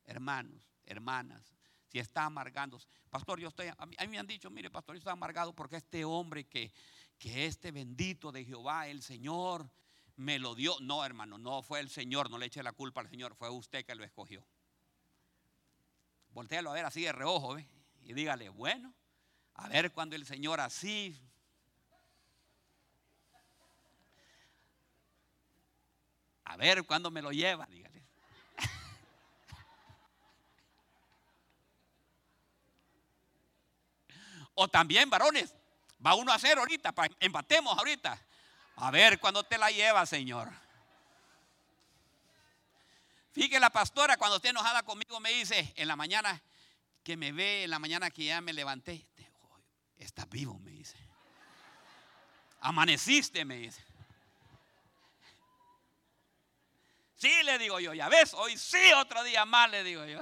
hermanos, hermanas, si está amargando, pastor, yo estoy, a mí, me han dicho, mire, pastor, yo estoy amargado porque este hombre que, que este bendito de Jehová, el Señor, me lo dio. No, hermano, no fue el Señor, no le eche la culpa al Señor, fue usted que lo escogió. Voltéalo a ver así de reojo. Y dígale, bueno, a ver cuando el Señor así. A ver cuándo me lo lleva, dígale. o también, varones, va uno a hacer ahorita, empatemos ahorita. A ver cuándo te la lleva, Señor. Fíjate la pastora cuando esté enojada conmigo me dice en la mañana que me ve, en la mañana que ya me levanté, estás vivo, me dice. Amaneciste, me dice. Sí, le digo yo, ya ves, hoy sí otro día más, le digo yo.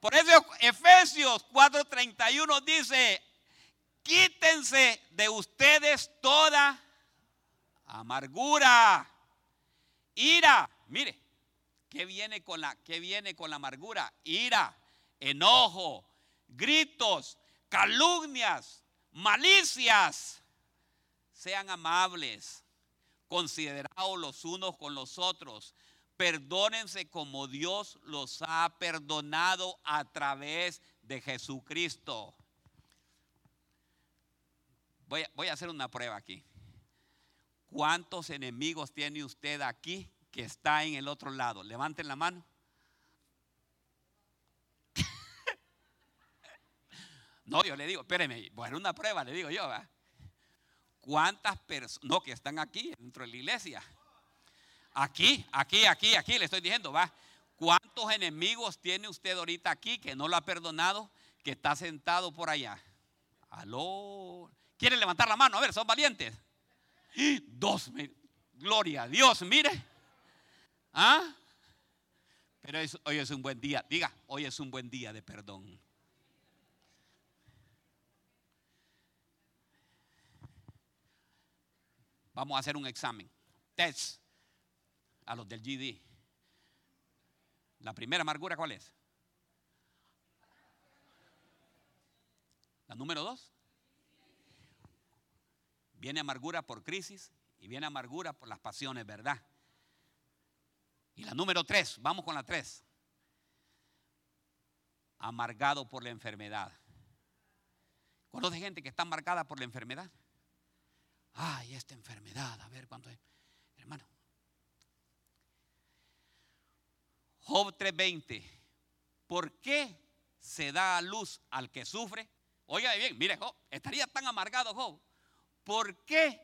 Por eso Efesios 4:31 dice, quítense de ustedes toda amargura Ira, mire, ¿qué viene con la, qué viene con la amargura? Ira, enojo, gritos, calumnias, malicias. Sean amables, considerados los unos con los otros. Perdónense como Dios los ha perdonado a través de Jesucristo. Voy, voy a hacer una prueba aquí. ¿Cuántos enemigos tiene usted aquí que está en el otro lado? Levanten la mano. no, yo le digo, espéreme, bueno, una prueba, le digo yo, ¿va? ¿Cuántas personas, no, que están aquí dentro de la iglesia? Aquí, aquí, aquí, aquí, le estoy diciendo, va. ¿Cuántos enemigos tiene usted ahorita aquí que no lo ha perdonado, que está sentado por allá? Aló. ¿Quieren levantar la mano? A ver, son valientes. Dos, gloria a Dios, mire. ¿Ah? Pero hoy es un buen día. Diga, hoy es un buen día de perdón. Vamos a hacer un examen. Test a los del GD. La primera amargura, ¿cuál es? La número dos. Viene amargura por crisis y viene amargura por las pasiones, ¿verdad? Y la número tres, vamos con la tres. Amargado por la enfermedad. ¿Conoce gente que está amargada por la enfermedad? Ay, esta enfermedad, a ver cuánto es. Hermano. Job 3:20. ¿Por qué se da luz al que sufre? Oiga bien, mire, Job, estaría tan amargado Job. ¿Por qué?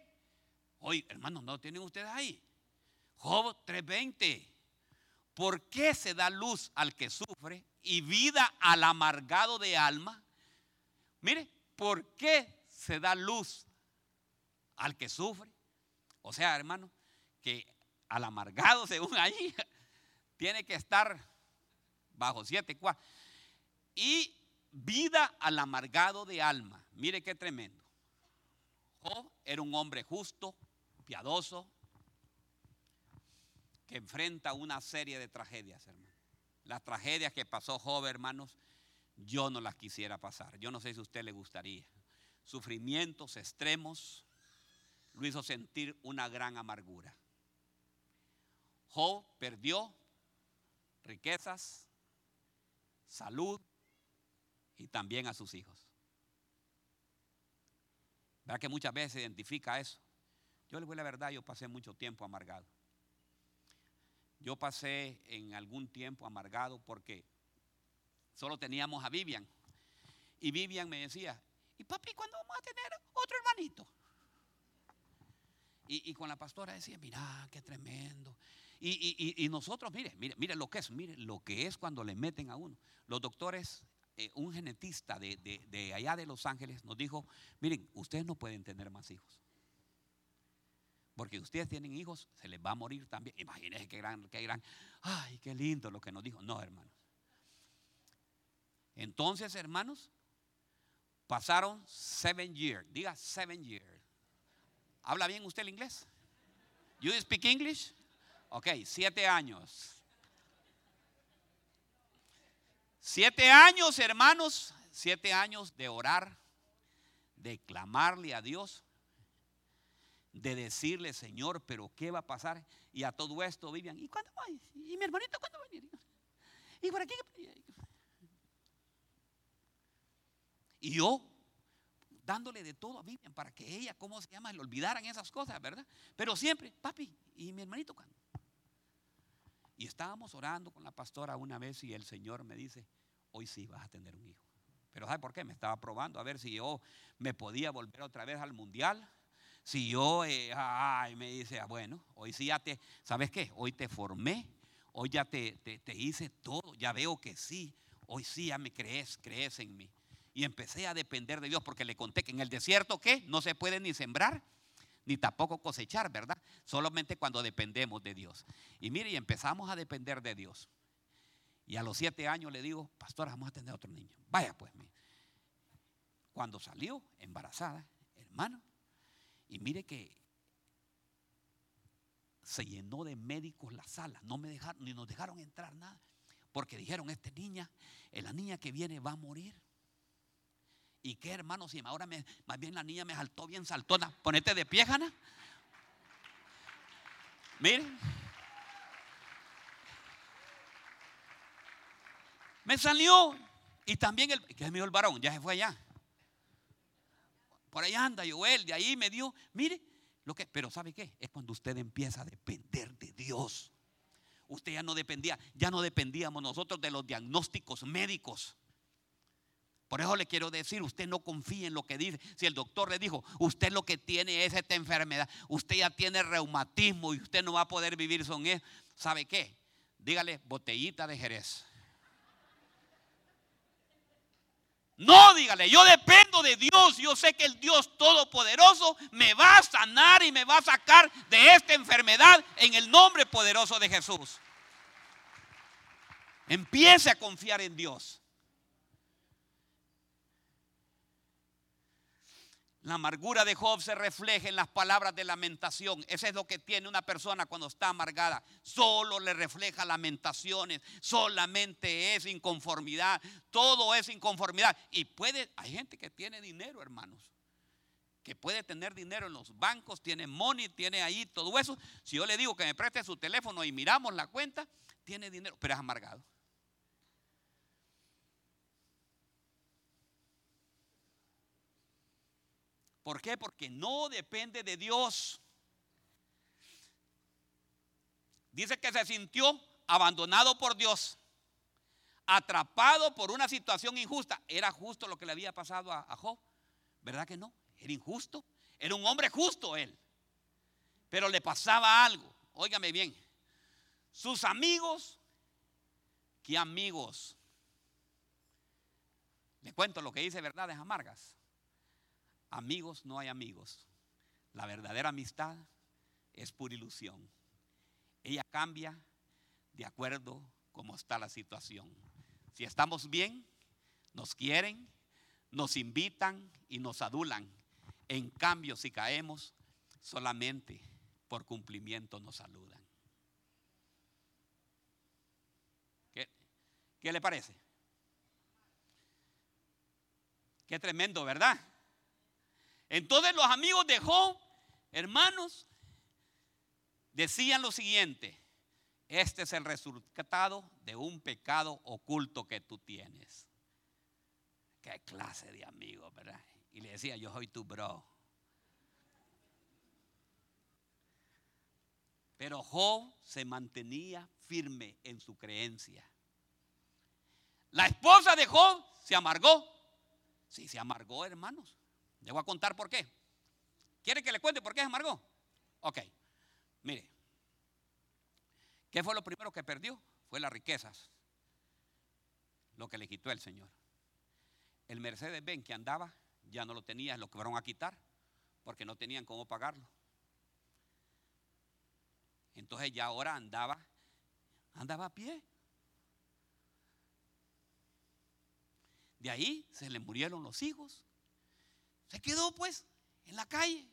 Oye, hermano, ¿no tienen ustedes ahí? Job 3:20. ¿Por qué se da luz al que sufre y vida al amargado de alma? Mire, ¿por qué se da luz al que sufre? O sea, hermano, que al amargado, según ahí, tiene que estar bajo siete cuatro. Y vida al amargado de alma. Mire qué tremendo. Job era un hombre justo, piadoso, que enfrenta una serie de tragedias, hermano. Las tragedias que pasó Job, hermanos, yo no las quisiera pasar. Yo no sé si a usted le gustaría. Sufrimientos extremos lo hizo sentir una gran amargura. Job perdió riquezas, salud y también a sus hijos. ¿Verdad que muchas veces se identifica eso? Yo les voy a la verdad, yo pasé mucho tiempo amargado. Yo pasé en algún tiempo amargado porque solo teníamos a Vivian. Y Vivian me decía, ¿y papi, cuándo vamos a tener otro hermanito? Y, con la pastora decía, mira, qué tremendo. Y, nosotros, mire, mire, mire lo que es, mire lo que es cuando le meten a uno. Los doctores, eh, un genetista de, de allá de Los Ángeles nos dijo, miren, ustedes no pueden tener más hijos. Porque ustedes tienen hijos, se les va a morir también. Imagínense qué gran, qué gran. Ay, qué lindo lo que nos dijo. No, hermanos. Entonces, hermanos, pasaron seven years. Diga seven years. ¿Habla bien usted el inglés? You speak English? Ok, siete años. Siete años, hermanos. Siete años de orar, de clamarle a Dios de decirle, Señor, pero ¿qué va a pasar? Y a todo esto Vivian, ¿y cuándo va? ¿Y mi hermanito cuándo va a venir? ¿Y por aquí? Y yo dándole de todo a Vivian para que ella, ¿cómo se llama? Le olvidaran esas cosas, ¿verdad? Pero siempre, papi, ¿y mi hermanito cuándo? Y estábamos orando con la pastora una vez y el Señor me dice, hoy sí vas a tener un hijo. Pero ¿sabe por qué? Me estaba probando a ver si yo me podía volver otra vez al mundial si yo, eh, ay, me dice, ah, bueno, hoy sí ya te, ¿sabes qué? Hoy te formé, hoy ya te, te, hice todo, ya veo que sí, hoy sí ya me crees, crees en mí. Y empecé a depender de Dios porque le conté que en el desierto, ¿qué? No se puede ni sembrar, ni tampoco cosechar, ¿verdad? Solamente cuando dependemos de Dios. Y mire, y empezamos a depender de Dios. Y a los siete años le digo, pastor, vamos a tener otro niño. Vaya pues, cuando salió embarazada, hermano, y mire que se llenó de médicos la sala, no me dejaron, ni nos dejaron entrar nada, porque dijeron, esta niña, eh, la niña que viene va a morir. ¿Y qué hermano? Si ahora más bien la niña me saltó bien saltona. Ponete de pie, Jana. Mire. Me salió. Y también el, que es mío el varón, ya se fue allá. Por ahí anda Joel, de ahí me dio. Mire, lo que, pero ¿sabe qué? Es cuando usted empieza a depender de Dios. Usted ya no dependía, ya no dependíamos nosotros de los diagnósticos médicos. Por eso le quiero decir, usted no confíe en lo que dice. Si el doctor le dijo, usted lo que tiene es esta enfermedad, usted ya tiene reumatismo y usted no va a poder vivir con eso. ¿Sabe qué? Dígale botellita de Jerez. No, dígale, yo dependo de Dios. Yo sé que el Dios Todopoderoso me va a sanar y me va a sacar de esta enfermedad en el nombre poderoso de Jesús. Empiece a confiar en Dios. La amargura de Job se refleja en las palabras de lamentación. Eso es lo que tiene una persona cuando está amargada. Solo le refleja lamentaciones. Solamente es inconformidad. Todo es inconformidad. Y puede, hay gente que tiene dinero, hermanos. Que puede tener dinero en los bancos, tiene money, tiene ahí todo eso. Si yo le digo que me preste su teléfono y miramos la cuenta, tiene dinero, pero es amargado. ¿Por qué? Porque no depende de Dios. Dice que se sintió abandonado por Dios, atrapado por una situación injusta. ¿Era justo lo que le había pasado a, Job? ¿Verdad que no? Era injusto. Era un hombre justo él. Pero le pasaba algo. Óigame bien. Sus amigos, ¿qué amigos? Le cuento lo que dice verdades amargas. Amigos no hay amigos. La verdadera amistad es pura ilusión. Ella cambia de acuerdo como está la situación. Si estamos bien, nos quieren, nos invitan y nos adulan. En cambio, si caemos, solamente por cumplimiento nos saludan. ¿Qué, qué le parece? Qué tremendo, ¿verdad? Entonces los amigos de Job, hermanos, decían lo siguiente, este es el resultado de un pecado oculto que tú tienes. Qué clase de amigos, ¿verdad? Y le decía, yo soy tu bro. Pero Job se mantenía firme en su creencia. La esposa de Job se amargó. Sí, se amargó, hermanos. Le voy a contar por qué. ¿Quiere que le cuente por qué se amargó? Ok, mire. ¿Qué fue lo primero que perdió? Fue las riquezas. Lo que le quitó el Señor. El Mercedes Benz que andaba ya no lo tenía, lo fueron a quitar porque no tenían cómo pagarlo. Entonces ya ahora andaba, andaba a pie. De ahí se le murieron los hijos. Se quedó pues en la calle.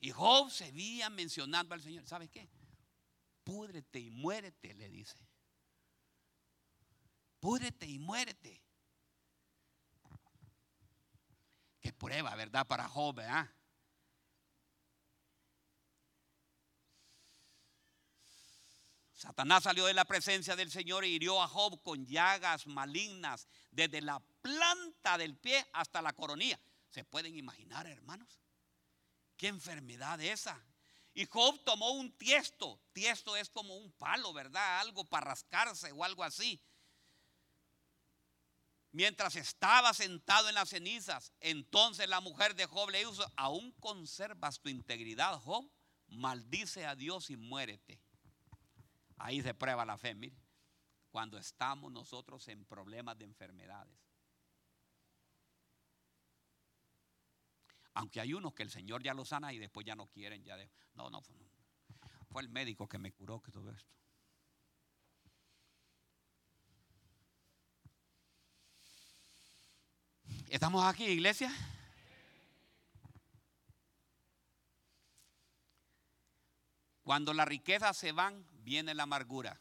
Y Job seguía mencionando al Señor. ¿Sabes qué? Púdrete y muérete, le dice. Púdrete y muérete. Qué prueba, ¿verdad? Para Job, ¿verdad? Satanás salió de la presencia del Señor y hirió a Job con llagas malignas desde la planta del pie hasta la coronilla. ¿Se pueden imaginar, hermanos? ¿Qué enfermedad esa? Y Job tomó un tiesto. Tiesto es como un palo, ¿verdad? Algo para rascarse o algo así. Mientras estaba sentado en las cenizas, entonces la mujer de Job le dijo, aún conservas tu integridad, Job, maldice a Dios y muérete. Ahí se prueba la fe, mire, cuando estamos nosotros en problemas de enfermedades. Aunque hay unos que el Señor ya los sana y después ya no quieren, ya de, no, no, fue el médico que me curó que todo esto. ¿Estamos aquí, iglesia? Cuando las riquezas se van, viene la amargura.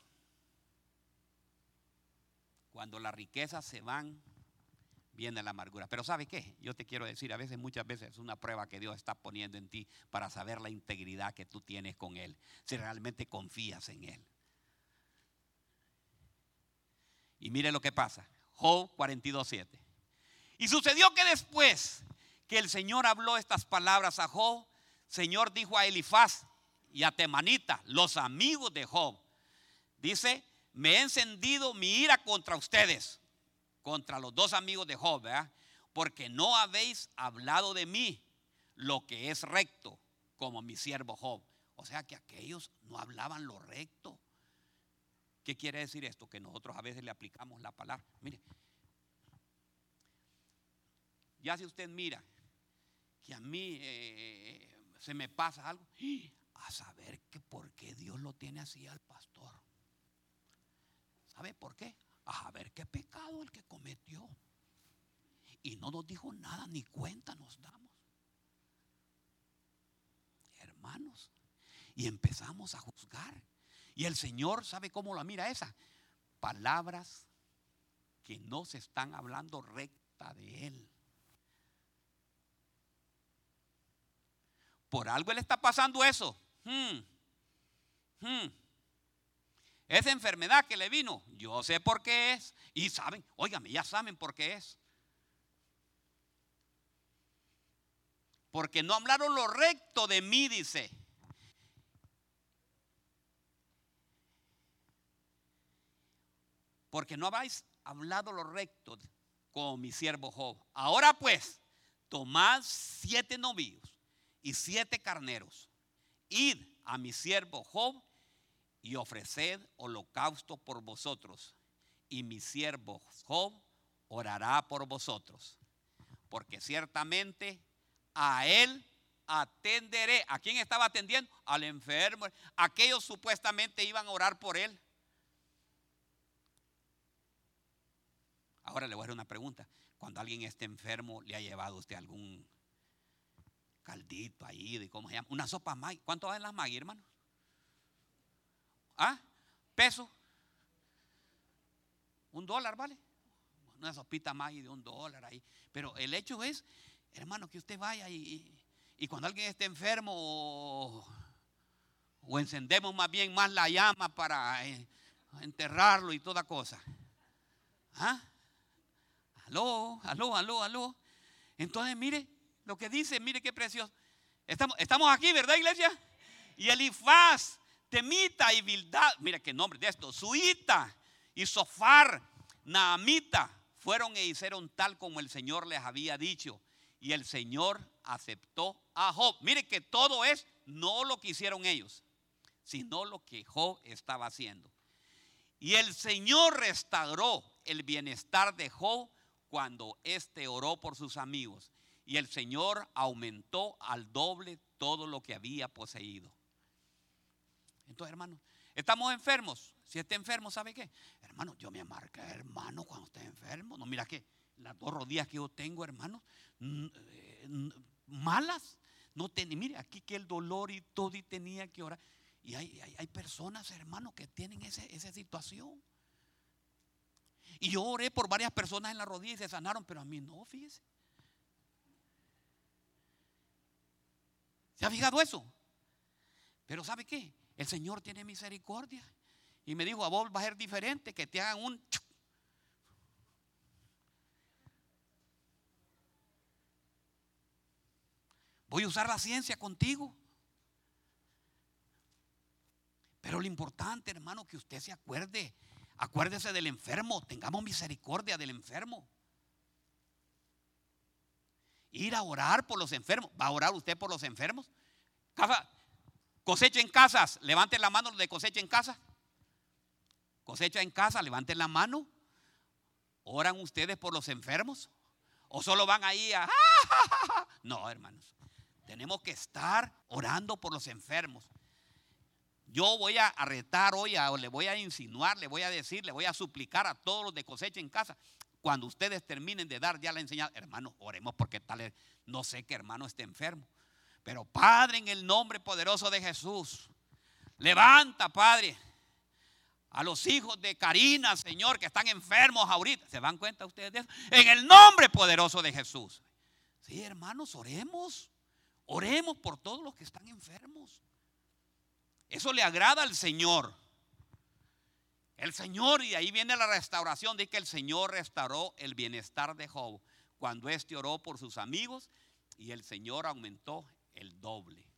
Cuando las riquezas se van, viene la amargura. Pero ¿sabe qué? Yo te quiero decir, a veces, muchas veces es una prueba que Dios está poniendo en ti para saber la integridad que tú tienes con Él, si realmente confías en Él. Y mire lo que pasa, Job 42.7. Y sucedió que después que el Señor habló estas palabras a Job, Señor dijo a Elifaz, y a Temanita, los amigos de Job. Dice, me he encendido mi ira contra ustedes, contra los dos amigos de Job, porque no habéis hablado de mí lo que es recto, como mi siervo Job. O sea que aquellos no hablaban lo recto. ¿Qué quiere decir esto? Que nosotros a veces le aplicamos la palabra. Mire, ya si usted mira que a mí eh, se me pasa algo, a saber que por qué Dios lo tiene así al pastor. ¿Sabe por qué? A ver qué pecado el que cometió. Y no nos dijo nada, ni cuenta nos damos. Hermanos. Y empezamos a juzgar. Y el Señor sabe cómo la mira esa. Palabras que no se están hablando recta de Él. Por algo Él está pasando eso. Hmm. Hmm. Esa enfermedad que le vino, yo sé por qué es. Y saben, óigame, ya saben por qué es. Porque no hablaron lo recto de mí, dice. Porque no habéis hablado lo recto con mi siervo Job. Ahora pues, tomad siete novillos y siete carneros. Id a mi siervo Job y ofreced holocausto por vosotros. Y mi siervo Job orará por vosotros. Porque ciertamente a él atenderé. ¿A quién estaba atendiendo? Al enfermo. Aquellos supuestamente iban a orar por él. Ahora le voy a hacer una pregunta. Cuando alguien esté enfermo, ¿le ha llevado usted algún caldito ahí? De ¿Cómo se llama? Una sopa Maggi. ¿Cuánto valen las Maggi, hermano? ¿Ah? ¿Peso? ¿Un dólar vale? Una sopita Maggi de un dólar ahí. Pero el hecho es, hermano, que usted vaya y, y cuando alguien esté enfermo o, o, encendemos más bien más la llama para eh, enterrarlo y toda cosa. ¿Ah? Aló, aló, aló, aló. Entonces, mire lo que dice, mire qué precioso. Estamos, aquí, ¿verdad, iglesia? Y Elifaz, Temita y Bildad, mira qué nombre de esto, Suita y Sofar, Naamita, fueron e hicieron tal como el Señor les había dicho. Y el Señor aceptó a Job. Mire que todo es no lo que hicieron ellos, sino lo que Job estaba haciendo. Y el Señor restauró el bienestar de Job cuando éste oró por sus amigos. Y el Señor aumentó al doble todo lo que había poseído. Entonces, hermano, estamos enfermos. Si está enfermo, ¿sabe qué? Hermano, yo me amarqué, hermano, cuando esté enfermo. No, mira que las dos rodillas que yo tengo, hermano, eh, malas. No tenía, mire, aquí que el dolor y todo y tenía que orar. Y hay, hay, personas, hermano, que tienen esa situación. Y yo oré por varias personas en la rodilla y se sanaron, pero a mí no, fíjese. ¿Se ha fijado eso? Pero ¿sabe qué? El Señor tiene misericordia. Y me dijo, a vos va a ser diferente, que te hagan un... Voy a usar la ciencia contigo. Pero lo importante, hermano, que usted se acuerde Acuérdese del enfermo, tengamos misericordia del enfermo. Ir a orar por los enfermos. ¿Va a orar usted por los enfermos? Cosecha en casas, levanten la mano los de cosecha en casa. Cosecha en casa, levanten la mano. ¿Oran ustedes por los enfermos? ¿O solo van ahí a... No, hermanos. Tenemos que estar orando por los enfermos. Yo voy a retar hoy, o le voy a insinuar, le voy a decir, le voy a suplicar a todos los de cosecha en casa. Cuando ustedes terminen de dar ya la enseñanza, hermano, oremos porque tal, no sé que hermano esté enfermo. Pero Padre, en el nombre poderoso de Jesús, levanta, Padre, a los hijos de Karina, Señor, que están enfermos ahorita. ¿Se dan cuenta ustedes de eso? En el nombre poderoso de Jesús. Sí, hermanos, oremos. Oremos por todos los que están enfermos. Eso le agrada al Señor. El Señor, y ahí viene la restauración, de que el Señor restauró el bienestar de Job cuando éste oró por sus amigos y el Señor aumentó el doble.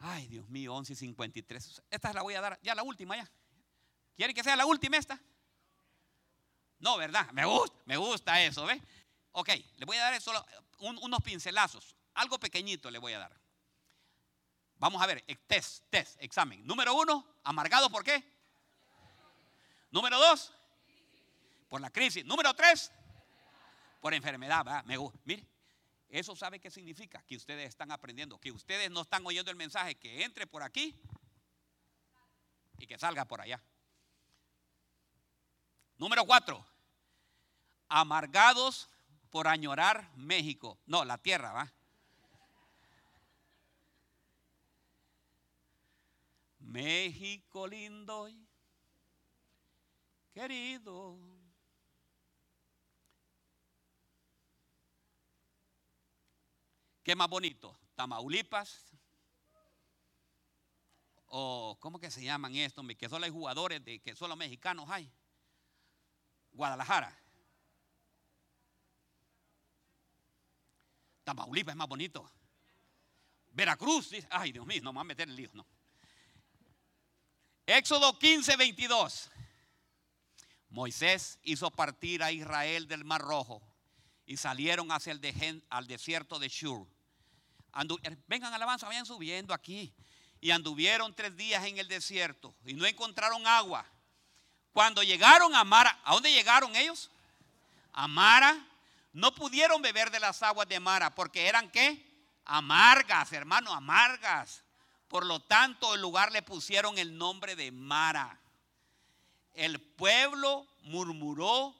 Ay, Dios mío, 11 y 53. Esta la voy a dar, ya la última ya. ¿Quiere que sea la última esta? No, ¿verdad? Me gusta, me gusta eso, ¿ve? Ok, le voy a dar solo unos pincelazos. Algo pequeñito le voy a dar. Vamos a ver, eh, test, test, examen. Número uno, amargado por qué? Número dos, por la crisis. Número tres, por enfermedad. Me gusta. Mire, eso sabe qué significa, que ustedes están aprendiendo, que ustedes no están oyendo el mensaje, que entre por aquí y que salga por allá. Número cuatro, amargados por añorar México. No, la tierra, ¿va? México lindo y querido. ¿Qué más bonito? Tamaulipas. O, ¿cómo que se llaman esto? Que solo hay jugadores de que solo mexicanos hay. Guadalajara. Tamaulipas es más bonito. Veracruz, ay Dios mío, no me va a meter el lío, no. Éxodo 15, 22. Moisés hizo partir a Israel del Mar Rojo y salieron hacia el al desierto de Shur. Er, vengan alabanza, vayan subiendo aquí. Y anduvieron tres días en el desierto y no encontraron agua. Cuando llegaron a Mara, ¿a dónde llegaron ellos? A Mara. No pudieron beber de las aguas de Mara porque eran qué? Amargas, hermano, amargas. Por lo tanto, el lugar le pusieron el nombre de Mara. El pueblo murmuró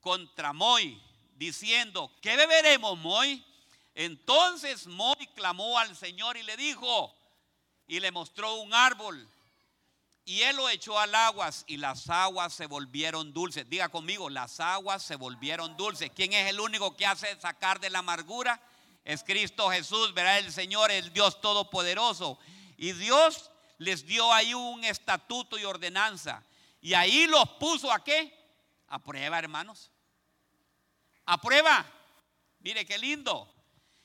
contra Moy, diciendo, ¿qué beberemos, Moy? Entonces Moy clamó al Señor y le dijo, y le mostró un árbol. Y él lo echó al aguas y las aguas se volvieron dulces. Diga conmigo, las aguas se volvieron dulces. ¿Quién es el único que hace sacar de la amargura? Es Cristo Jesús, verá el Señor, el Dios Todopoderoso. Y Dios les dio ahí un estatuto y ordenanza. Y ahí los puso a qué? A prueba, hermanos. A prueba. Mire qué lindo.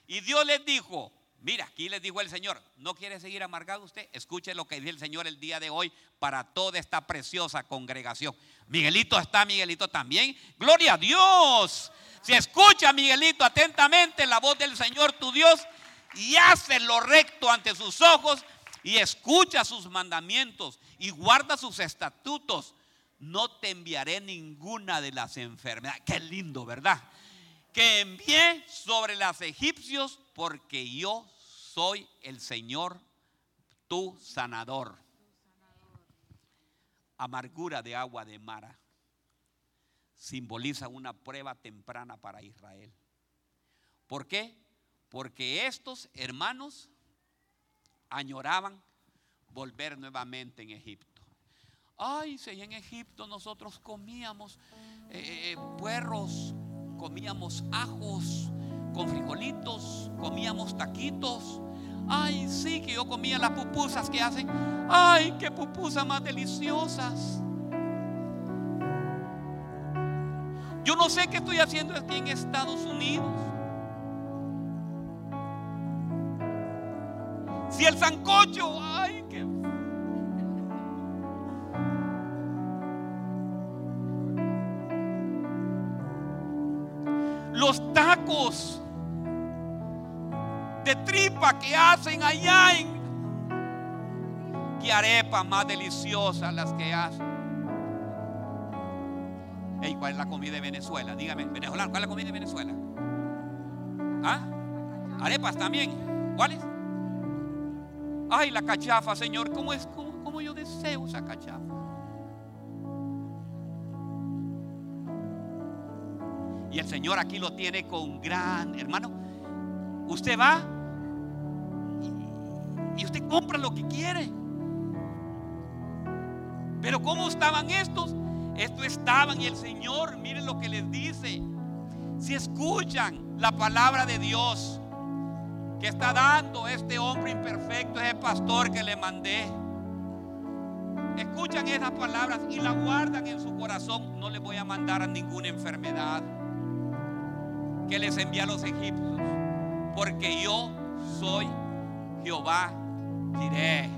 Y Dios les dijo, mira, aquí les dijo el Señor, ¿no quiere seguir amargado usted? Escuche lo que dice el Señor el día de hoy para toda esta preciosa congregación. Miguelito está, Miguelito también. Gloria a Dios. Si escucha, Miguelito, atentamente la voz del Señor tu Dios y hace lo recto ante sus ojos, y escucha sus mandamientos y guarda sus estatutos, no te enviaré ninguna de las enfermedades. Qué lindo, ¿verdad? Que envié sobre las egipcios porque yo soy el Señor, tu sanador. Amargura de agua de Mara simboliza una prueba temprana para Israel. ¿Por qué? Porque estos hermanos añoraban volver nuevamente en Egipto. Ay, si en Egipto nosotros comíamos eh, eh, puerros, comíamos ajos con frijolitos, comíamos taquitos. Ay, sí, que yo comía las pupusas que hacen. Ay, qué pupusas más deliciosas. Yo no sé qué estoy haciendo aquí en Estados Unidos. Si el sancocho, ay, qué. Los tacos de tripa que hacen allá en. Qué arepas más deliciosas las que hacen. Hey, ¿Cuál es la comida de Venezuela? Dígame, venezolano, ¿cuál es la comida de Venezuela? ¿Ah? Arepas también. ¿Cuáles? Ay, la cachafa, Señor, ¿cómo es? ¿Cómo, yo deseo esa cachafa? Y el Señor aquí lo tiene con gran, hermano. Usted va y, usted compra lo que quiere. Pero ¿cómo estaban estos? Estos estaban y el Señor, miren lo que les dice. Si escuchan la palabra de Dios, que está dando este hombre imperfecto, ese pastor que le mandé. Escuchan esas palabras y la guardan en su corazón. No les voy a mandar a ninguna enfermedad que les envía a los egipcios. Porque yo soy Jehová diré.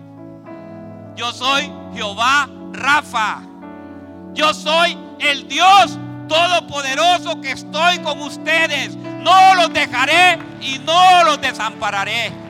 Yo soy Jehová Rafa. Yo soy el Dios todopoderoso que estoy con ustedes. No los dejaré y no los desampararé.